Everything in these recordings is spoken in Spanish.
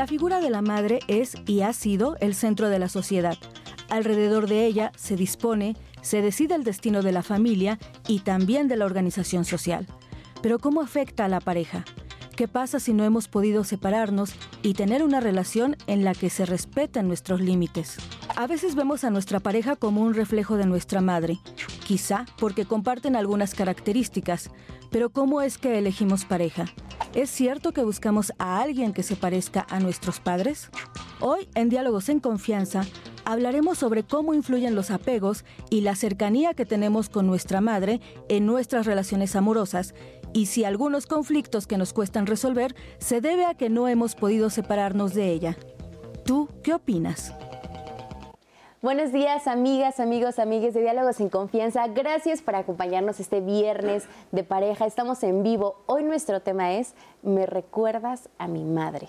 La figura de la madre es y ha sido el centro de la sociedad. Alrededor de ella se dispone, se decide el destino de la familia y también de la organización social. Pero ¿cómo afecta a la pareja? ¿Qué pasa si no hemos podido separarnos y tener una relación en la que se respeten nuestros límites? A veces vemos a nuestra pareja como un reflejo de nuestra madre, quizá porque comparten algunas características, pero ¿cómo es que elegimos pareja? ¿Es cierto que buscamos a alguien que se parezca a nuestros padres? Hoy, en Diálogos en Confianza, hablaremos sobre cómo influyen los apegos y la cercanía que tenemos con nuestra madre en nuestras relaciones amorosas y si algunos conflictos que nos cuestan resolver se debe a que no hemos podido separarnos de ella. ¿Tú qué opinas? Buenos días, amigas, amigos, amigues de Diálogos sin Confianza. Gracias por acompañarnos este viernes de pareja. Estamos en vivo. Hoy nuestro tema es Me recuerdas a mi madre.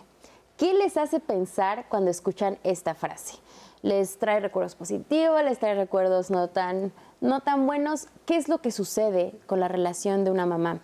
¿Qué les hace pensar cuando escuchan esta frase? ¿Les trae recuerdos positivos? ¿Les trae recuerdos no tan, no tan buenos? ¿Qué es lo que sucede con la relación de una mamá?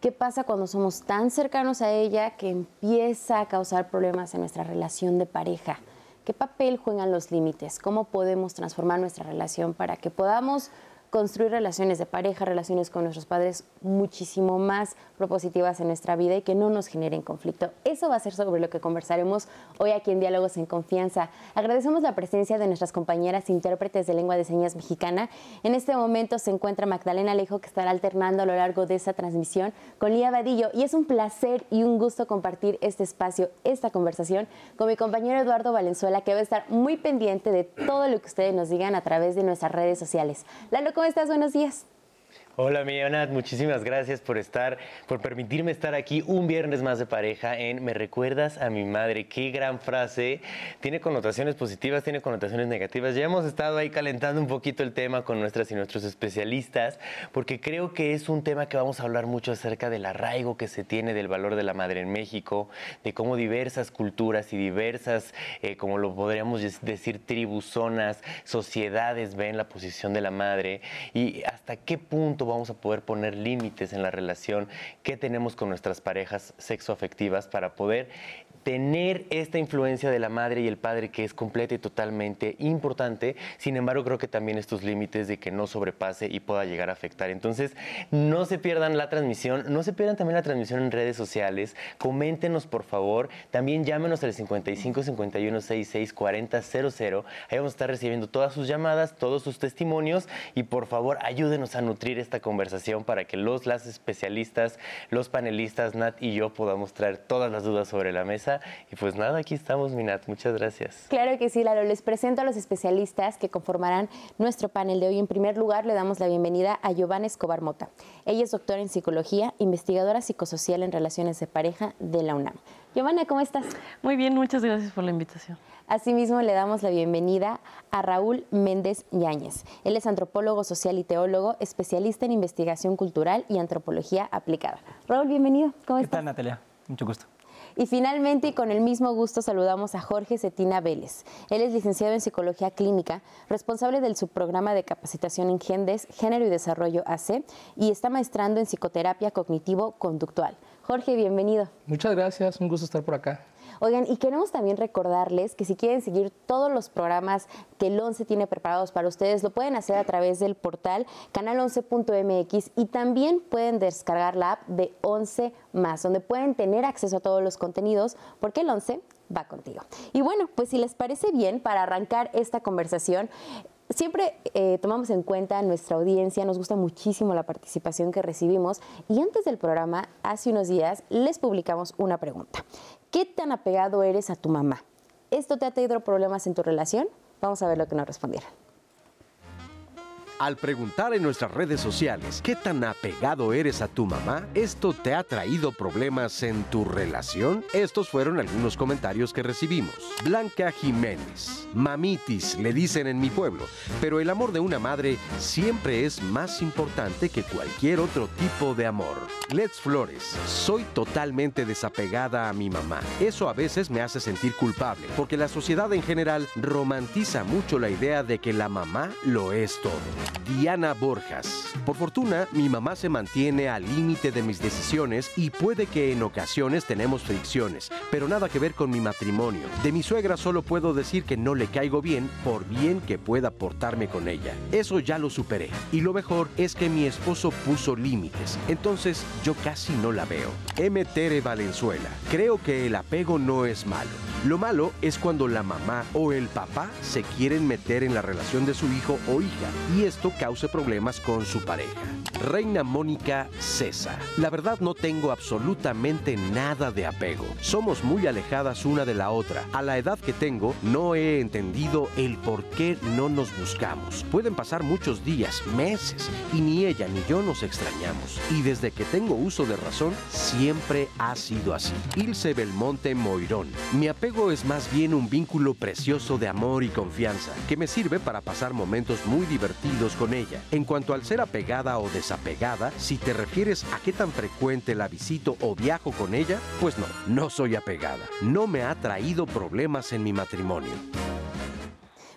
¿Qué pasa cuando somos tan cercanos a ella que empieza a causar problemas en nuestra relación de pareja? ¿Qué papel juegan los límites? ¿Cómo podemos transformar nuestra relación para que podamos construir relaciones de pareja, relaciones con nuestros padres muchísimo más propositivas en nuestra vida y que no nos generen conflicto. Eso va a ser sobre lo que conversaremos hoy aquí en Diálogos en Confianza. Agradecemos la presencia de nuestras compañeras intérpretes de lengua de señas mexicana. En este momento se encuentra Magdalena Alejo que estará alternando a lo largo de esta transmisión con Lía Vadillo y es un placer y un gusto compartir este espacio, esta conversación con mi compañero Eduardo Valenzuela que va a estar muy pendiente de todo lo que ustedes nos digan a través de nuestras redes sociales. Lalo, ¿cómo estás? Buenos días. Hola, mi Anat, muchísimas gracias por estar, por permitirme estar aquí un viernes más de pareja en Me recuerdas a mi madre. Qué gran frase. Tiene connotaciones positivas, tiene connotaciones negativas. Ya hemos estado ahí calentando un poquito el tema con nuestras y nuestros especialistas, porque creo que es un tema que vamos a hablar mucho acerca del arraigo que se tiene del valor de la madre en México, de cómo diversas culturas y diversas, eh, como lo podríamos decir, tribus, zonas, sociedades ven la posición de la madre y hasta qué punto vamos a poder poner límites en la relación que tenemos con nuestras parejas sexoafectivas para poder tener esta influencia de la madre y el padre que es completa y totalmente importante. Sin embargo, creo que también estos límites de que no sobrepase y pueda llegar a afectar. Entonces, no se pierdan la transmisión, no se pierdan también la transmisión en redes sociales. Coméntenos, por favor. También llámenos al 55 51 66 40 00. Ahí vamos a estar recibiendo todas sus llamadas, todos sus testimonios y por favor, ayúdenos a nutrir esta conversación para que los las especialistas, los panelistas Nat y yo podamos traer todas las dudas sobre la mesa y pues nada, aquí estamos, Minat. Muchas gracias. Claro que sí, Lalo. Les presento a los especialistas que conformarán nuestro panel de hoy. En primer lugar, le damos la bienvenida a Giovanna Escobar Mota. Ella es doctora en psicología, investigadora psicosocial en relaciones de pareja de la UNAM. Giovanna, ¿cómo estás? Muy bien, muchas gracias por la invitación. Asimismo, le damos la bienvenida a Raúl Méndez Yáñez. Él es antropólogo social y teólogo, especialista en investigación cultural y antropología aplicada. Raúl, bienvenido. ¿Cómo estás? ¿Qué tal, Natalia? Mucho gusto. Y finalmente, y con el mismo gusto, saludamos a Jorge Cetina Vélez. Él es licenciado en Psicología Clínica, responsable del subprograma de capacitación en GENDES, Género y Desarrollo AC, y está maestrando en Psicoterapia Cognitivo-Conductual. Jorge, bienvenido. Muchas gracias, un gusto estar por acá. Oigan, y queremos también recordarles que si quieren seguir todos los programas que el 11 tiene preparados para ustedes, lo pueden hacer a través del portal canal11.mx y también pueden descargar la app de 11 más, donde pueden tener acceso a todos los contenidos, porque el 11 va contigo. Y bueno, pues si les parece bien, para arrancar esta conversación, Siempre eh, tomamos en cuenta nuestra audiencia, nos gusta muchísimo la participación que recibimos y antes del programa, hace unos días, les publicamos una pregunta. ¿Qué tan apegado eres a tu mamá? ¿Esto te ha traído problemas en tu relación? Vamos a ver lo que nos respondieron. Al preguntar en nuestras redes sociales qué tan apegado eres a tu mamá, ¿esto te ha traído problemas en tu relación? Estos fueron algunos comentarios que recibimos. Blanca Jiménez. Mamitis, le dicen en mi pueblo, pero el amor de una madre siempre es más importante que cualquier otro tipo de amor. Let's Flores. Soy totalmente desapegada a mi mamá. Eso a veces me hace sentir culpable, porque la sociedad en general romantiza mucho la idea de que la mamá lo es todo. Diana Borjas. Por fortuna, mi mamá se mantiene al límite de mis decisiones y puede que en ocasiones tenemos fricciones, pero nada que ver con mi matrimonio. De mi suegra solo puedo decir que no le caigo bien por bien que pueda portarme con ella. Eso ya lo superé. Y lo mejor es que mi esposo puso límites, entonces yo casi no la veo. M. Tere Valenzuela. Creo que el apego no es malo. Lo malo es cuando la mamá o el papá se quieren meter en la relación de su hijo o hija y esto cause problemas con su pareja. Reina Mónica César. La verdad no tengo absolutamente nada de apego. Somos muy alejadas una de la otra. A la edad que tengo no he entendido el por qué no nos buscamos. Pueden pasar muchos días, meses y ni ella ni yo nos extrañamos. Y desde que tengo uso de razón siempre ha sido así. Ilse Belmonte Moirón. Mi apego es más bien un vínculo precioso de amor y confianza que me sirve para pasar momentos muy divertidos con ella. En cuanto al ser apegada o desapegada, si te refieres a qué tan frecuente la visito o viajo con ella, pues no, no soy apegada. No me ha traído problemas en mi matrimonio.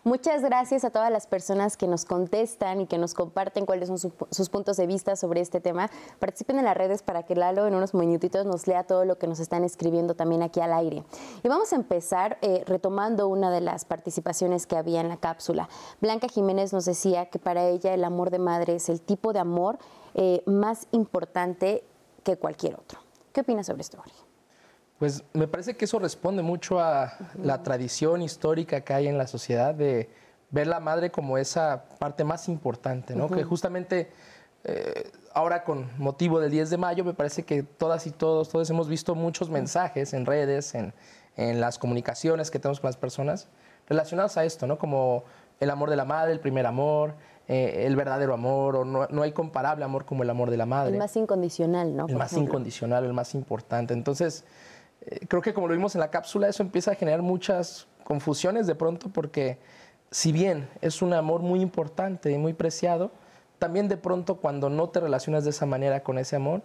Muchas gracias a todas las personas que nos contestan y que nos comparten cuáles son sus puntos de vista sobre este tema. Participen en las redes para que Lalo en unos minutitos nos lea todo lo que nos están escribiendo también aquí al aire. Y vamos a empezar eh, retomando una de las participaciones que había en la cápsula. Blanca Jiménez nos decía que para ella el amor de madre es el tipo de amor eh, más importante que cualquier otro. ¿Qué opinas sobre esto, Jorge? Pues me parece que eso responde mucho a la tradición histórica que hay en la sociedad de ver la madre como esa parte más importante, ¿no? Que justamente eh, ahora con motivo del 10 de mayo me parece que todas y todos, todos hemos visto muchos mensajes en redes, en, las comunicaciones que tenemos con las personas relacionados a esto, ¿no? Como el amor de la madre, el primer amor, eh, el verdadero amor, o no, no, hay comparable amor como el amor de la madre. El más incondicional, ¿no? El más incondicional, el más importante. Entonces, eh, creo que como lo vimos en la cápsula, eso empieza a generar muchas confusiones de pronto porque si bien es un amor muy importante y muy preciado, también de pronto cuando no te relacionas de esa manera con ese amor,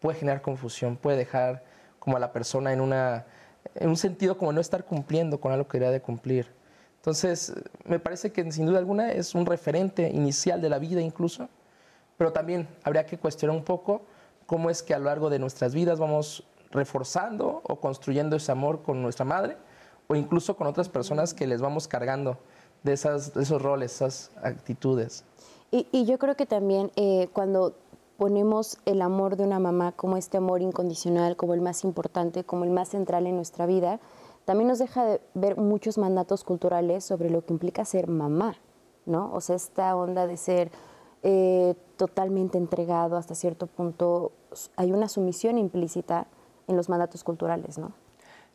puede generar confusión, puede dejar como a la persona en, una, en un sentido como no estar cumpliendo con algo que debería de cumplir. Entonces, me parece que sin duda alguna es un referente inicial de la vida incluso, pero también habría que cuestionar un poco cómo es que a lo largo de nuestras vidas vamos reforzando o construyendo ese amor con nuestra madre o incluso con otras personas que les vamos cargando de, esas, esos roles, esas actitudes. Y, yo creo que también eh, cuando ponemos el amor de una mamá como este amor incondicional, como el más importante, como el más central en nuestra vida, también nos deja de ver muchos mandatos culturales sobre lo que implica ser mamá, ¿no? O sea, esta onda de ser eh, totalmente entregado hasta cierto punto, hay una sumisión implícita en los mandatos culturales, ¿no?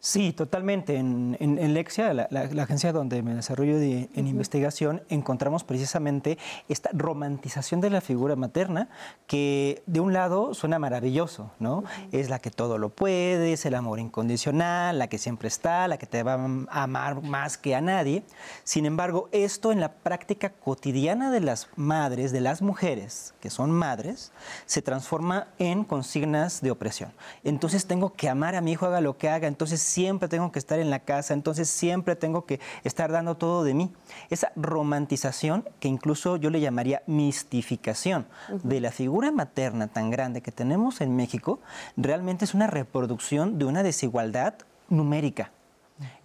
Sí, totalmente. En, en, Lexia, la, agencia donde me desarrollo en investigación, encontramos precisamente esta romantización de la figura materna que de un lado suena maravilloso, ¿no? Es la que todo lo puede, es el amor incondicional, la que siempre está, la que te va a amar más que a nadie. Sin embargo, esto en la práctica cotidiana de las madres, de las mujeres que son madres, se transforma en consignas de opresión. Entonces tengo que amar a mi hijo, haga lo que haga. Entonces siempre tengo que estar en la casa, entonces siempre tengo que estar dando todo de mí. Esa romantización, que incluso yo le llamaría mistificación de la figura materna tan grande que tenemos en México, realmente es una reproducción de una desigualdad numérica.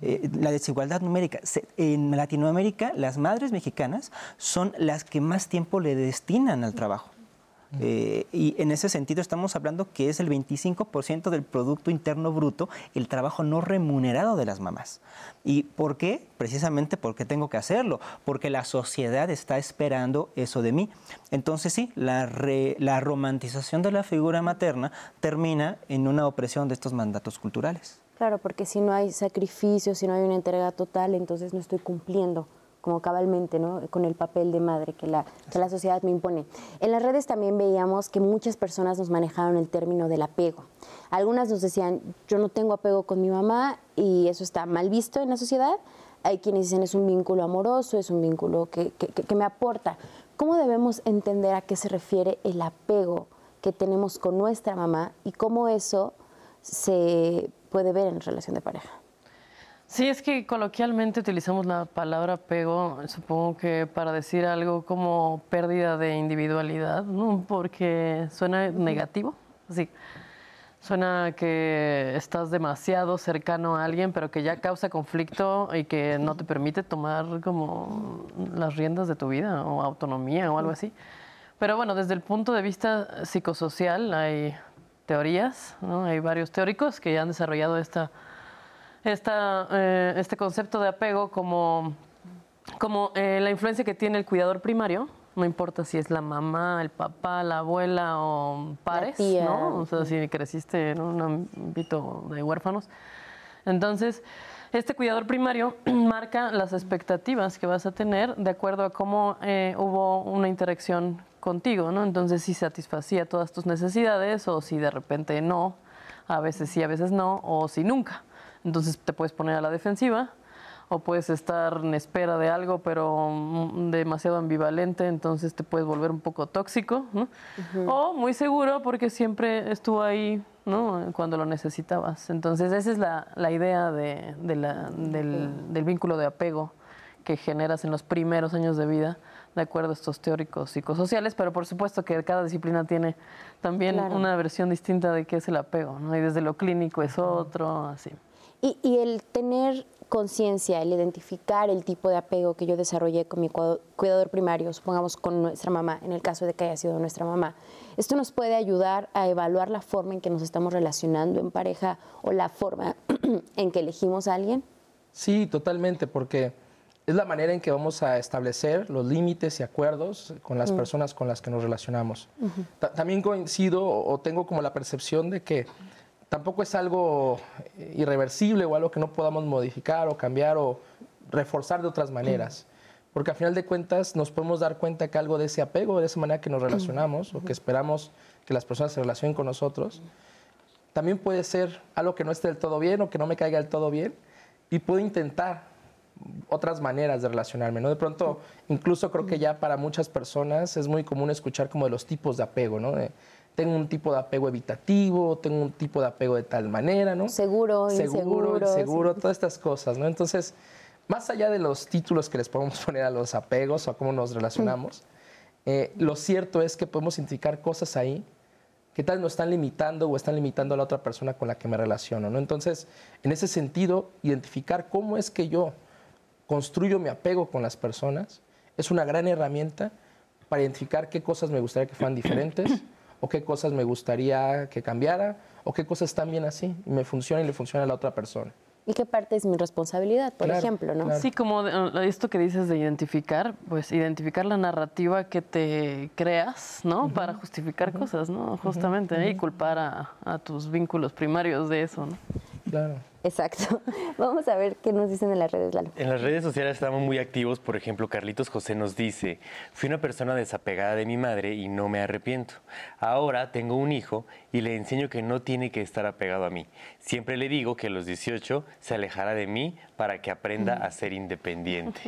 Eh, la desigualdad numérica. En Latinoamérica, las madres mexicanas son las que más tiempo le destinan al trabajo. Eh, y en ese sentido estamos hablando que es el 25% del Producto Interno Bruto el trabajo no remunerado de las mamás. ¿Y por qué? Precisamente porque tengo que hacerlo, porque la sociedad está esperando eso de mí. Entonces sí, la, la romantización de la figura materna termina en una opresión de estos mandatos culturales. Claro, porque si no hay sacrificio, si no hay una entrega total, entonces no estoy cumpliendo como cabalmente, ¿no? Con el papel de madre que la, que la sociedad me impone. En las redes también veíamos que muchas personas nos manejaron el término del apego. Algunas nos decían, yo no tengo apego con mi mamá y eso está mal visto en la sociedad. Hay quienes dicen es un vínculo amoroso, es un vínculo que, que, que me aporta. ¿Cómo debemos entender a qué se refiere el apego que tenemos con nuestra mamá y cómo eso se puede ver en relación de pareja? Sí, es que coloquialmente utilizamos la palabra apego, supongo que para decir algo como pérdida de individualidad, ¿no? porque suena negativo. Así, suena que estás demasiado cercano a alguien, pero que ya causa conflicto y que no te permite tomar como las riendas de tu vida o autonomía o algo así. Pero bueno, desde el punto de vista psicosocial hay teorías, ¿no? hay varios teóricos que ya han desarrollado esta esta, eh, este concepto de apego como, como eh, la influencia que tiene el cuidador primario, no importa si es la mamá, el papá, la abuela o pares, ¿no? O sea, si creciste en un ámbito de huérfanos. Entonces, este cuidador primario marca las expectativas que vas a tener de acuerdo a cómo eh, hubo una interacción contigo, ¿no? Entonces, si satisfacía todas tus necesidades o si de repente no, a veces sí, a veces no, o si nunca. Entonces te puedes poner a la defensiva o puedes estar en espera de algo, pero demasiado ambivalente, entonces te puedes volver un poco tóxico, ¿no? O muy seguro porque siempre estuvo ahí, ¿no? Cuando lo necesitabas. Entonces esa es la, la idea de, de la, del, del, vínculo de apego que generas en los primeros años de vida, de acuerdo a estos teóricos psicosociales, pero por supuesto que cada disciplina tiene también una versión distinta de qué es el apego, ¿no? Y desde lo clínico es otro, así. Y, el tener conciencia, el identificar el tipo de apego que yo desarrollé con mi cuidador primario, supongamos con nuestra mamá, en el caso de que haya sido nuestra mamá, esto nos puede ayudar a evaluar la forma en que nos estamos relacionando en pareja o la forma en que elegimos a alguien. Sí, totalmente, porque es la manera en que vamos a establecer los límites y acuerdos con las mm. personas con las que nos relacionamos. También coincido o tengo como la percepción de que tampoco es algo eh, irreversible o algo que no podamos modificar o cambiar o reforzar de otras maneras. Porque al final de cuentas nos podemos dar cuenta que algo de ese apego, de esa manera que nos relacionamos o que esperamos que las personas se relacionen con nosotros, también puede ser algo que no esté del todo bien o que no me caiga del todo bien y puedo intentar otras maneras de relacionarme, ¿no? De pronto, incluso creo que ya para muchas personas es muy común escuchar como de los tipos de apego, ¿no? Tengo un tipo de apego evitativo, tengo un tipo de apego de tal manera, ¿no? Seguro, seguro, inseguro. seguro, todas estas cosas, ¿no? Entonces, más allá de los títulos que les podemos poner a los apegos o a cómo nos relacionamos, eh, lo cierto es que podemos identificar cosas ahí que tal nos están limitando o están limitando a la otra persona con la que me relaciono, ¿no? Entonces, en ese sentido, identificar cómo es que yo construyo mi apego con las personas es una gran herramienta para identificar qué cosas me gustaría que fueran diferentes o qué cosas me gustaría que cambiara, o qué cosas están bien así y me funciona y le funciona a la otra persona. ¿Y qué parte es mi responsabilidad, por ejemplo? ¿no? Sí, como eh, esto que dices de identificar, pues identificar la narrativa que te creas, ¿no? Para justificar cosas, ¿no? Justamente, y culpar a, a, tus vínculos primarios de eso, ¿no? Claro. Exacto. Vamos a ver qué nos dicen en las redes, Lalo. En las redes sociales estamos muy activos. Por ejemplo, Carlitos José nos dice, fui una persona desapegada de mi madre y no me arrepiento. Ahora tengo un hijo y le enseño que no tiene que estar apegado a mí. Siempre le digo que a los 18 se alejará de mí para que aprenda a ser independiente.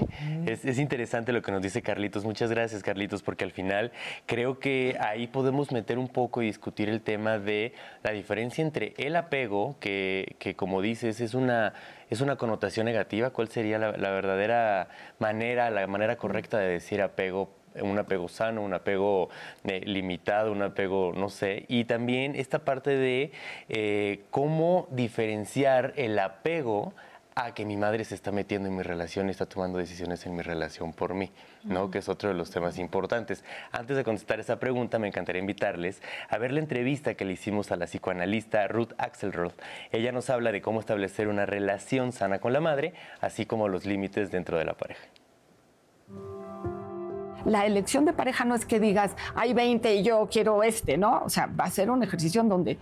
Es, es, interesante lo que nos dice Carlitos. Muchas gracias, Carlitos, porque al final creo que ahí podemos meter un poco y discutir el tema de la diferencia entre el apego, que, que como es una, es una connotación negativa. ¿Cuál sería la, la verdadera manera, la manera correcta de decir apego un apego sano, un apego eh, limitado, un apego, no sé, y también esta parte de eh, cómo diferenciar el apego a que mi madre se está metiendo en mi relación y está tomando decisiones en mi relación por mí, ¿no? Que es otro de los temas importantes. Antes de contestar esa pregunta, me encantaría invitarles a ver la entrevista que le hicimos a la psicoanalista Ruth Axelrod. Ella nos habla de cómo establecer una relación sana con la madre, así como los límites dentro de la pareja la elección de pareja no es que digas, hay 20 y yo quiero este, ¿no? O sea, va a ser un ejercicio en donde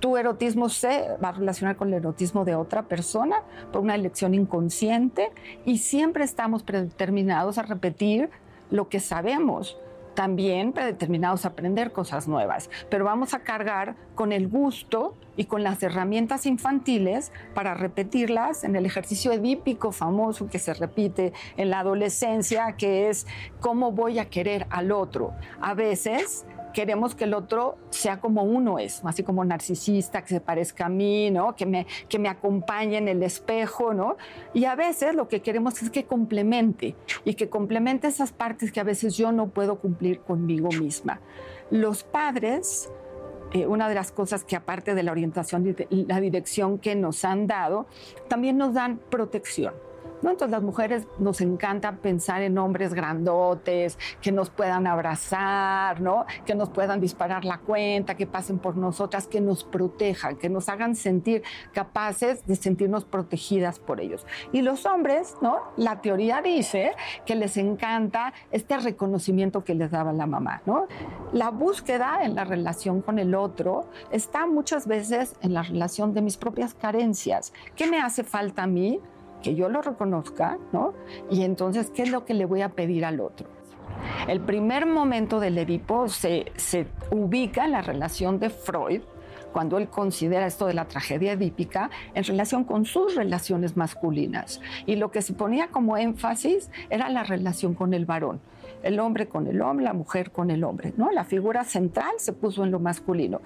tu erotismo se va a relacionar con el erotismo de otra persona por una elección inconsciente y siempre estamos predeterminados a repetir lo que sabemos también predeterminados a aprender cosas nuevas, pero vamos a cargar con el gusto y con las herramientas infantiles para repetirlas en el ejercicio edípico famoso que se repite en la adolescencia, que es cómo voy a querer al otro. A veces queremos que el otro sea como uno es, así como narcisista, que se parezca a mí, ¿no? que, me, que me acompañe en el espejo, ¿no? Y a veces lo que queremos es que complemente y que complemente esas partes que a veces yo no puedo cumplir conmigo misma. Los padres, eh, una de las cosas que aparte de la orientación y la dirección que nos han dado, también nos dan protección. Entonces las mujeres nos encanta pensar en hombres grandotes, que nos puedan abrazar, ¿no? Que nos puedan disparar la cuenta, que pasen por nosotras, que nos protejan, que nos hagan sentir capaces de sentirnos protegidas por ellos. Y los hombres, ¿no? La teoría dice que les encanta este reconocimiento que les daba la mamá, ¿no? La búsqueda en la relación con el otro está muchas veces en la relación de mis propias carencias. ¿Qué me hace falta a mí? Que yo lo reconozca, ¿no? Y entonces, ¿qué es lo que le voy a pedir al otro? El primer momento del Edipo se, se ubica en la relación de Freud, cuando él considera esto de la tragedia edípica en relación con sus relaciones masculinas. Y lo que se ponía como énfasis era la relación con el varón el hombre con el hombre, la mujer con el hombre, ¿no? La figura central se puso en lo masculino.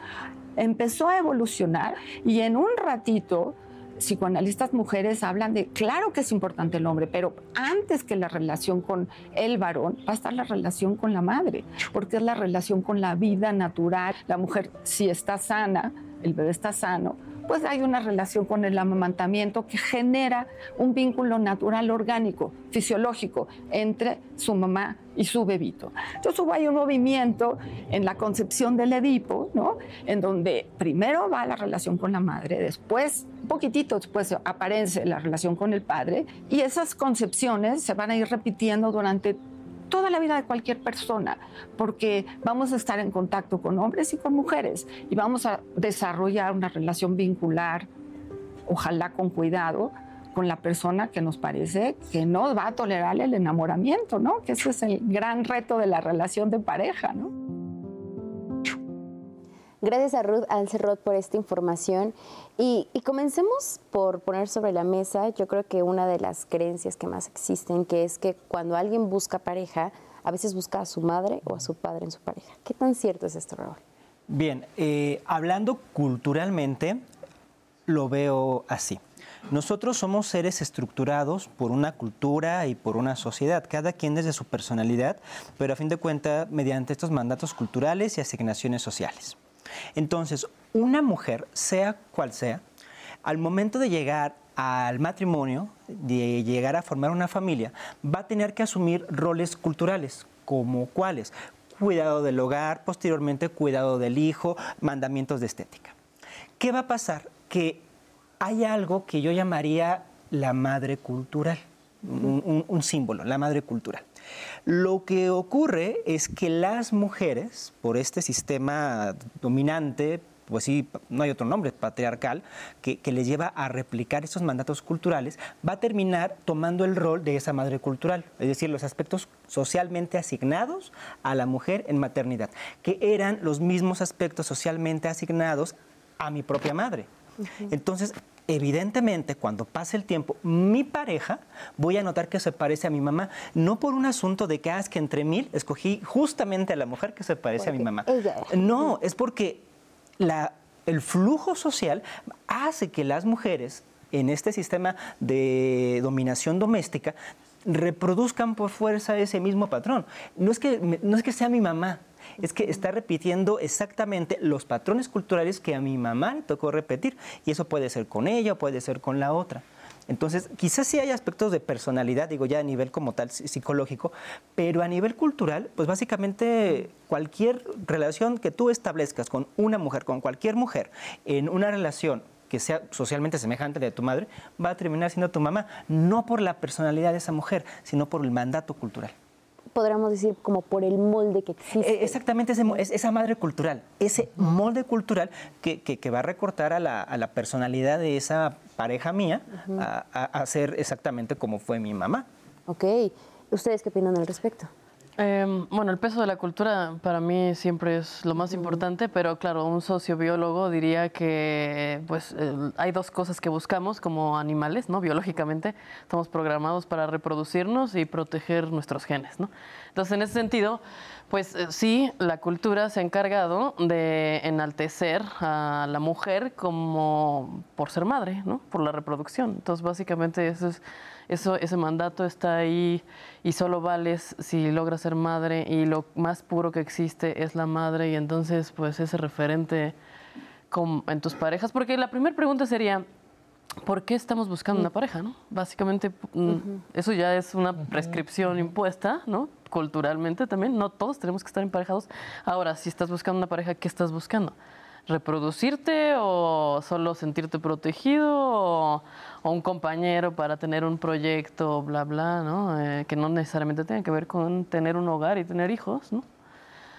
Empezó a evolucionar y en un ratito psicoanalistas mujeres hablan de, claro que es importante el hombre, pero antes que la relación con el varón va a estar la relación con la madre, porque es la relación con la vida natural. La mujer, si está sana, el bebé está sano, pues hay una relación con el amamantamiento que genera un vínculo natural, orgánico, fisiológico entre su mamá y su bebito. Entonces hubo ahí un movimiento en la concepción del Edipo, ¿no? En donde primero va la relación con la madre, después, un poquitito después aparece la relación con el padre, y esas concepciones se van a ir repitiendo durante toda la vida de cualquier persona, porque vamos a estar en contacto con hombres y con mujeres y vamos a desarrollar una relación vincular, ojalá con cuidado, con la persona que nos parece que no va a tolerar el enamoramiento, ¿no? Que ese es el gran reto de la relación de pareja, ¿no? Gracias a Ruth Alcerrot por esta información. Y, comencemos por poner sobre la mesa, yo creo que una de las creencias que más existen, que es que cuando alguien busca pareja, a veces busca a su madre o a su padre en su pareja. ¿Qué tan cierto es esto, Raúl? Bien, eh, hablando culturalmente, lo veo así. Nosotros somos seres estructurados por una cultura y por una sociedad, cada quien desde su personalidad, pero a fin de cuentas mediante estos mandatos culturales y asignaciones sociales. Entonces, una mujer, sea cual sea, al momento de llegar al matrimonio, de llegar a formar una familia, va a tener que asumir roles culturales, como cuáles, cuidado del hogar, posteriormente cuidado del hijo, mandamientos de estética. ¿Qué va a pasar? Que hay algo que yo llamaría la madre cultural, un símbolo, la madre cultural. Lo que ocurre es que las mujeres, por este sistema dominante, pues sí, no hay otro nombre, patriarcal, que, les lleva a replicar esos mandatos culturales, va a terminar tomando el rol de esa madre cultural, es decir, los aspectos socialmente asignados a la mujer en maternidad, que eran los mismos aspectos socialmente asignados a mi propia madre. Entonces, evidentemente, cuando pase el tiempo, mi pareja, voy a notar que se parece a mi mamá, no por un asunto de que, ah, que entre mil escogí justamente a la mujer que se parece a mi mamá. No, es porque el flujo social hace que las mujeres en este sistema de dominación doméstica reproduzcan por fuerza ese mismo patrón. No es que, no es que sea mi mamá, es que está repitiendo exactamente los patrones culturales que a mi mamá le tocó repetir. Y eso puede ser con ella o puede ser con la otra. Entonces, quizás sí hay aspectos de personalidad, digo ya a nivel como tal psicológico, pero a nivel cultural, pues básicamente cualquier relación que tú establezcas con una mujer, con cualquier mujer, en una relación que sea socialmente semejante de tu madre, va a terminar siendo tu mamá, no por la personalidad de esa mujer, sino por el mandato cultural podríamos decir como por el molde que existe. Eh, exactamente, ese, esa madre cultural, ese molde cultural que, que, va a recortar a la, a la, personalidad de esa pareja mía a, a, ser exactamente como fue mi mamá. Ok, ¿ustedes qué opinan al respecto? Em, bueno, el peso de la cultura para mí siempre es lo más importante, pero claro, un sociobiólogo diría que pues hay dos cosas que buscamos como animales, ¿no? Biológicamente estamos programados para reproducirnos y proteger nuestros genes, ¿no? Entonces, en ese sentido, pues eh, sí, la cultura se ha encargado de enaltecer a la mujer como por ser madre, ¿no? Por la reproducción. Entonces, básicamente eso es eso, ese mandato está ahí y solo vales si logras ser madre y lo más puro que existe es la madre y entonces pues ese referente en tus parejas, porque la primera pregunta sería, ¿por qué estamos buscando una pareja? ¿no? Básicamente mm, eso ya es una prescripción impuesta, ¿no? culturalmente también, no todos tenemos que estar emparejados. Ahora, si estás buscando una pareja, ¿qué estás buscando? reproducirte o solo sentirte protegido o, un compañero para tener un proyecto, bla, bla, ¿no? Eh, que no necesariamente tenga que ver con tener un hogar y tener hijos, ¿no?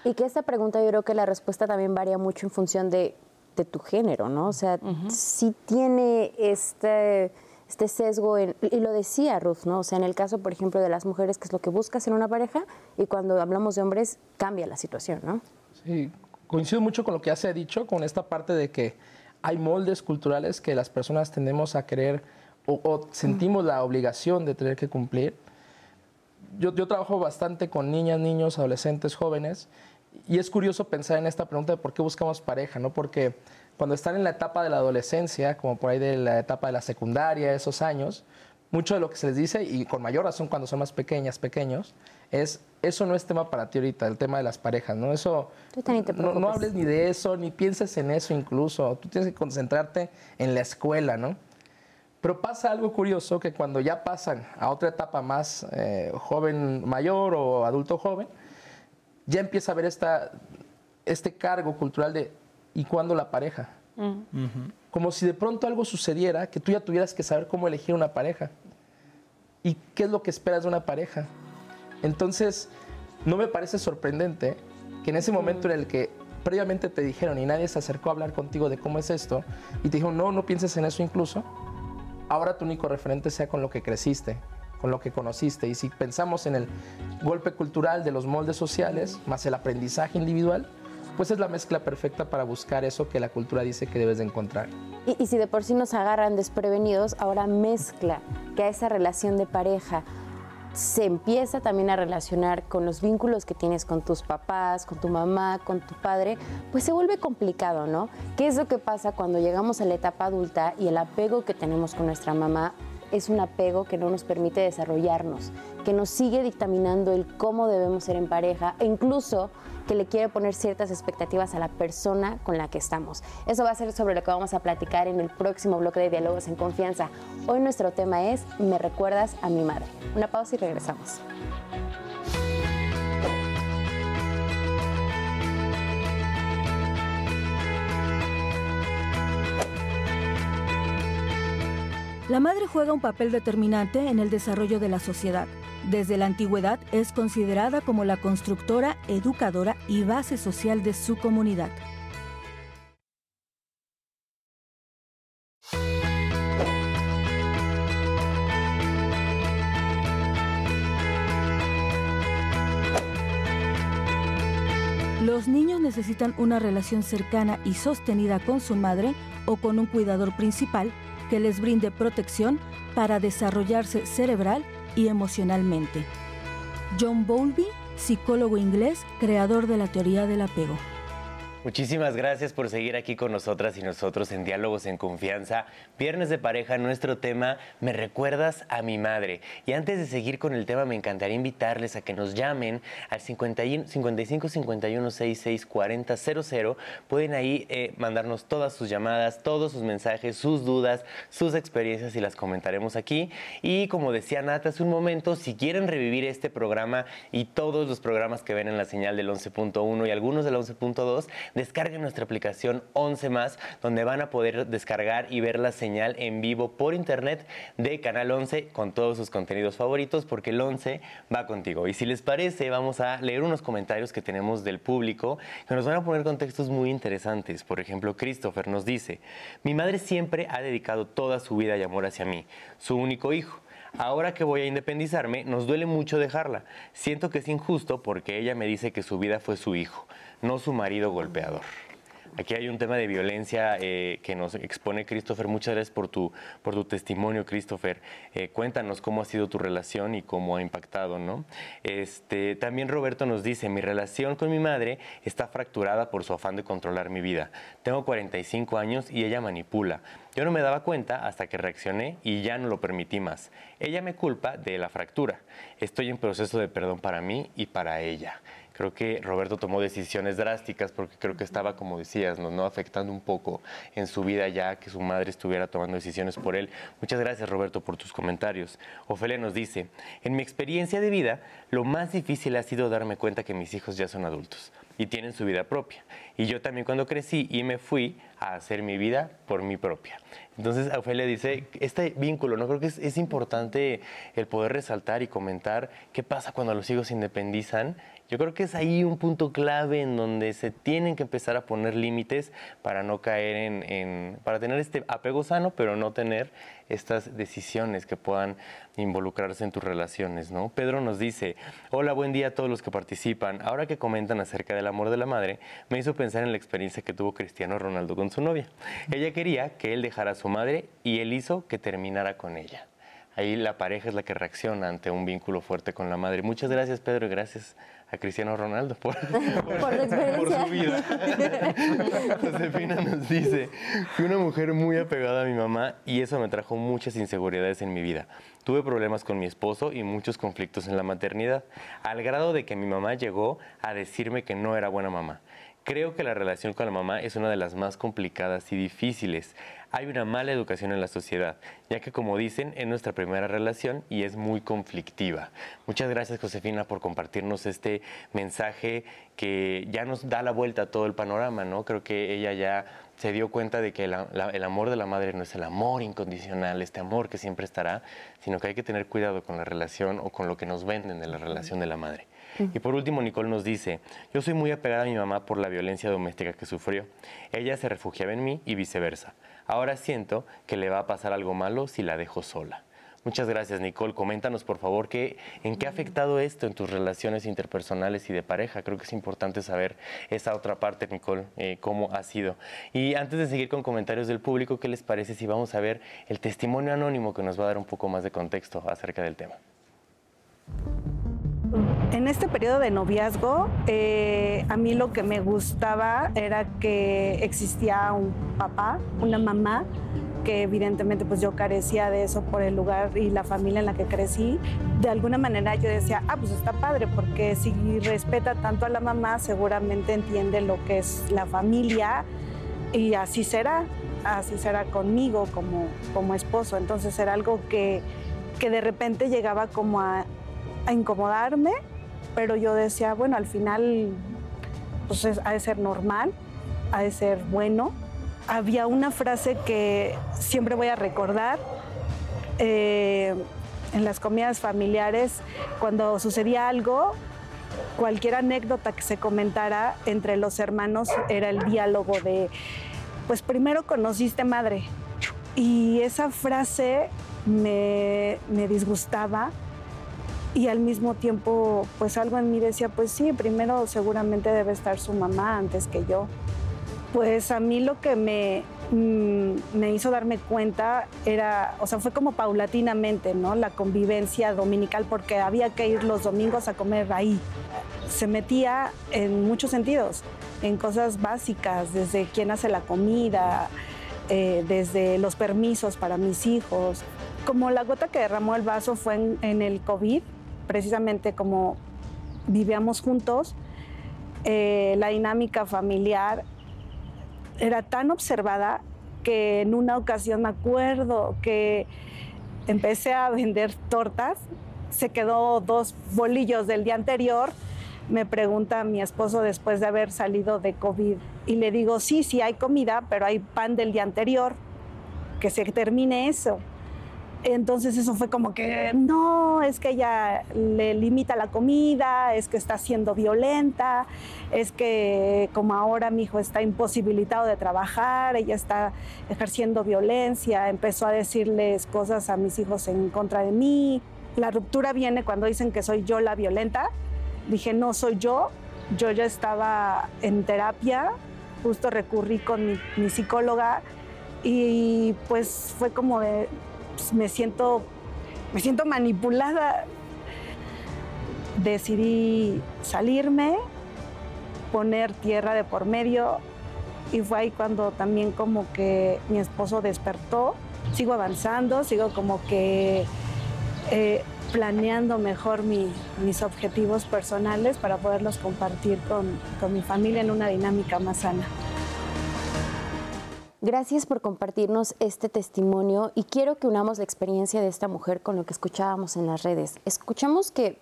Y que esta pregunta yo creo que la respuesta también varía mucho en función de, de tu género, ¿no? O sea, si tiene este, este sesgo, y lo decía Ruth, ¿no? O sea, en el caso, por ejemplo, de las mujeres, que es lo que buscas en una pareja, y cuando hablamos de hombres, cambia la situación, ¿no? Sí, coincido mucho con lo que ya se ha dicho, con esta parte de que hay moldes culturales que las personas tendemos a querer o, sentimos la obligación de tener que cumplir. Yo, yo, trabajo bastante con niñas, niños, adolescentes, jóvenes, y es curioso pensar en esta pregunta de por qué buscamos pareja, ¿no? Porque cuando están en la etapa de la adolescencia, como por ahí de la etapa de la secundaria, esos años, mucho de lo que se les dice, y con mayor razón cuando son más pequeñas, pequeños, es, eso no es tema para ti ahorita, el tema de las parejas, ¿no? Eso, no, no, hables ni de eso, ni pienses en eso incluso, tú tienes que concentrarte en la escuela, ¿no? Pero pasa algo curioso que cuando ya pasan a otra etapa más eh, joven mayor o adulto joven, ya empieza a haber esta, este cargo cultural de ¿y cuándo la pareja? Como si de pronto algo sucediera que tú ya tuvieras que saber cómo elegir una pareja. ¿Y qué es lo que esperas de una pareja? Entonces, no me parece sorprendente que en ese momento en el que previamente te dijeron y nadie se acercó a hablar contigo de cómo es esto y te dijeron, no, no pienses en eso incluso, ahora tu único referente sea con lo que creciste, con lo que conociste. Y si pensamos en el golpe cultural de los moldes sociales, más el aprendizaje individual, pues es la mezcla perfecta para buscar eso que la cultura dice que debes de encontrar. Y, si de por sí nos agarran desprevenidos, ahora mezcla que a esa relación de pareja se empieza también a relacionar con los vínculos que tienes con tus papás, con tu mamá, con tu padre, pues se vuelve complicado, ¿no? ¿Qué es lo que pasa cuando llegamos a la etapa adulta y el apego que tenemos con nuestra mamá es un apego que no nos permite desarrollarnos, que nos sigue dictaminando el cómo debemos ser en pareja e incluso que le quiere poner ciertas expectativas a la persona con la que estamos. Eso va a ser sobre lo que vamos a platicar en el próximo bloque de Diálogos en Confianza. Hoy nuestro tema es Me recuerdas a mi madre. Una pausa y regresamos. La madre juega un papel determinante en el desarrollo de la sociedad. Desde la antigüedad es considerada como la constructora, educadora y base social de su comunidad. Los niños necesitan una relación cercana y sostenida con su madre o con un cuidador principal que les brinde protección para desarrollarse cerebral y emocionalmente. John Bowlby, psicólogo inglés, creador de la teoría del apego. Muchísimas gracias por seguir aquí con nosotras y nosotros en Diálogos en Confianza. Viernes de pareja, nuestro tema, me recuerdas a mi madre. Y antes de seguir con el tema, me encantaría invitarles a que nos llamen al 55 51 66 40 00. Pueden ahí eh, mandarnos todas sus llamadas, todos sus mensajes, sus dudas, sus experiencias y las comentaremos aquí. Y como decía Nata hace un momento, si quieren revivir este programa y todos los programas que ven en la señal del 11.1 y algunos del 11.2, descarguen nuestra aplicación 11 más, donde van a poder descargar y ver la señal en vivo por internet de Canal 11 con todos sus contenidos favoritos, porque el 11 va contigo. Y si les parece, vamos a leer unos comentarios que tenemos del público que nos van a poner contextos muy interesantes. Por ejemplo, Christopher nos dice, mi madre siempre ha dedicado toda su vida y amor hacia mí, su único hijo. Ahora que voy a independizarme, nos duele mucho dejarla. Siento que es injusto porque ella me dice que su vida fue su hijo, no su marido golpeador. Aquí hay un tema de violencia eh, que nos expone Christopher. Muchas gracias por tu, por tu testimonio, Christopher. Eh, cuéntanos cómo ha sido tu relación y cómo ha impactado, ¿no? Este, también Roberto nos dice, mi relación con mi madre está fracturada por su afán de controlar mi vida. Tengo 45 años y ella manipula. Yo no me daba cuenta hasta que reaccioné y ya no lo permití más. Ella me culpa de la fractura. Estoy en proceso de perdón para mí y para ella creo que Roberto tomó decisiones drásticas porque creo que estaba, como decías, ¿no? afectando un poco en su vida ya que su madre estuviera tomando decisiones por él. Muchas gracias, Roberto, por tus comentarios. Ofelia nos dice, en mi experiencia de vida, lo más difícil ha sido darme cuenta que mis hijos ya son adultos y tienen su vida propia. Y yo también cuando crecí y me fui a hacer mi vida por mi propia. Entonces Ofelia dice, este vínculo, ¿no? Creo que es, es, importante el poder resaltar y comentar qué pasa cuando los hijos se independizan yo creo que es ahí un punto clave en donde se tienen que empezar a poner límites para no caer en, para tener este apego sano, pero no tener estas decisiones que puedan involucrarse en tus relaciones, ¿no? Pedro nos dice, hola, buen día a todos los que participan. Ahora que comentan acerca del amor de la madre, me hizo pensar en la experiencia que tuvo Cristiano Ronaldo con su novia. Ella quería que él dejara a su madre y él hizo que terminara con ella ahí la pareja es la que reacciona ante un vínculo fuerte con la madre. Muchas gracias, Pedro, y gracias a Cristiano Ronaldo por, su vida. Josefina nos dice, fui una mujer muy apegada a mi mamá y eso me trajo muchas inseguridades en mi vida. Tuve problemas con mi esposo y muchos conflictos en la maternidad, al grado de que mi mamá llegó a decirme que no era buena mamá. Creo que la relación con la mamá es una de las más complicadas y difíciles hay una mala educación en la sociedad, ya que como dicen, es nuestra primera relación y es muy conflictiva. Muchas gracias Josefina por compartirnos este mensaje que ya nos da la vuelta a todo el panorama, ¿no? Creo que ella ya se dio cuenta de que el amor de la madre no es el amor incondicional, este amor que siempre estará, sino que hay que tener cuidado con la relación o con lo que nos venden de la relación de la madre. Y por último, Nicole nos dice, yo soy muy apegada a mi mamá por la violencia doméstica que sufrió. Ella se refugiaba en mí y viceversa. Ahora siento que le va a pasar algo malo si la dejo sola. Muchas gracias, Nicole. Coméntanos, por favor, qué, en qué ha afectado esto en tus relaciones interpersonales y de pareja. Creo que es importante saber esa otra parte, Nicole, eh, cómo ha sido. Y antes de seguir con comentarios del público, ¿qué les parece si vamos a ver el testimonio anónimo que nos va a dar un poco más de contexto acerca del tema? En este periodo de noviazgo, eh, a mí lo que me gustaba era que existía un papá, una mamá, que evidentemente pues yo carecía de eso por el lugar y la familia en la que crecí. De alguna manera yo decía, ah, pues está padre, porque si respeta tanto a la mamá, seguramente entiende lo que es la familia y así será, así será conmigo como, como esposo. Entonces era algo que, que de repente llegaba como a a incomodarme, pero yo decía, bueno, al final pues ha de ser normal, ha de ser bueno. Había una frase que siempre voy a recordar eh, en las comidas familiares, cuando sucedía algo, cualquier anécdota que se comentara entre los hermanos era el diálogo de, pues primero conociste madre. Y esa frase me, me disgustaba y al mismo tiempo pues algo en mí decía pues sí, primero seguramente debe estar su mamá antes que yo. Pues a mí lo que me, mm, me hizo darme cuenta era, o sea, fue como paulatinamente, ¿no? La convivencia dominical porque había que ir los domingos a comer ahí. Se metía en muchos sentidos, en cosas básicas, desde quién hace la comida, eh, desde los permisos para mis hijos. Como la gota que derramó el vaso fue en, en el COVID, precisamente como vivíamos juntos, eh, la dinámica familiar era tan observada que en una ocasión me acuerdo que empecé a vender tortas, se quedó dos bolillos del día anterior, me pregunta mi esposo después de haber salido de COVID y le digo, sí, sí hay comida, pero hay pan del día anterior, que se termine eso. Entonces eso fue como que, no, es que ella le limita la comida, es que está siendo violenta, es que como ahora mi hijo está imposibilitado de trabajar, ella está ejerciendo violencia, empezó a decirles cosas a mis hijos en contra de mí. La ruptura viene cuando dicen que soy yo la violenta. Dije, no soy yo, yo ya estaba en terapia, justo recurrí con mi, psicóloga y pues fue como de, pues, me siento, me siento manipulada. Decidí salirme, poner tierra de por medio y fue ahí cuando también como que mi esposo despertó. Sigo avanzando, sigo como que eh, planeando mejor mis objetivos personales para poderlos compartir con, con mi familia en una dinámica más sana. Gracias por compartirnos este testimonio y quiero que unamos la experiencia de esta mujer con lo que escuchábamos en las redes. Escuchamos que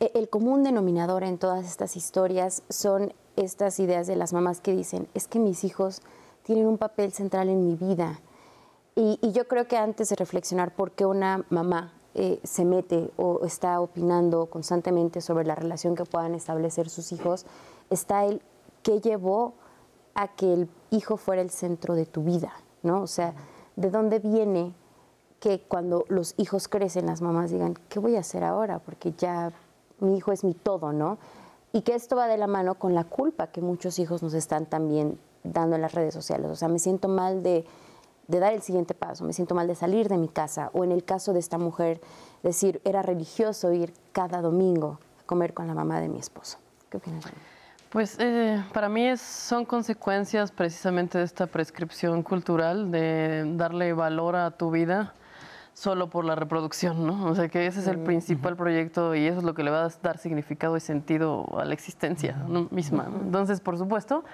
eh, el común denominador en todas estas historias son estas ideas de las mamás que dicen, es que mis hijos tienen un papel central en mi vida. Y, yo creo que antes de reflexionar por qué una mamá eh, se mete o está opinando constantemente sobre la relación que puedan establecer sus hijos, está el qué llevó a que el hijo fuera el centro de tu vida, ¿no? O sea, ¿de dónde viene que cuando los hijos crecen las mamás digan, ¿qué voy a hacer ahora? Porque ya mi hijo es mi todo, ¿no? Y que esto va de la mano con la culpa que muchos hijos nos están también dando en las redes sociales. O sea, me siento mal de, dar el siguiente paso, me siento mal de salir de mi casa. O en el caso de esta mujer, decir, era religioso ir cada domingo a comer con la mamá de mi esposo. ¿Qué opinas? Pues eh, para mí es, son consecuencias precisamente de esta prescripción cultural de darle valor a tu vida solo por la reproducción, ¿no? O sea que ese es el principal proyecto y eso es lo que le va a dar significado y sentido a la existencia misma. Entonces, por supuesto,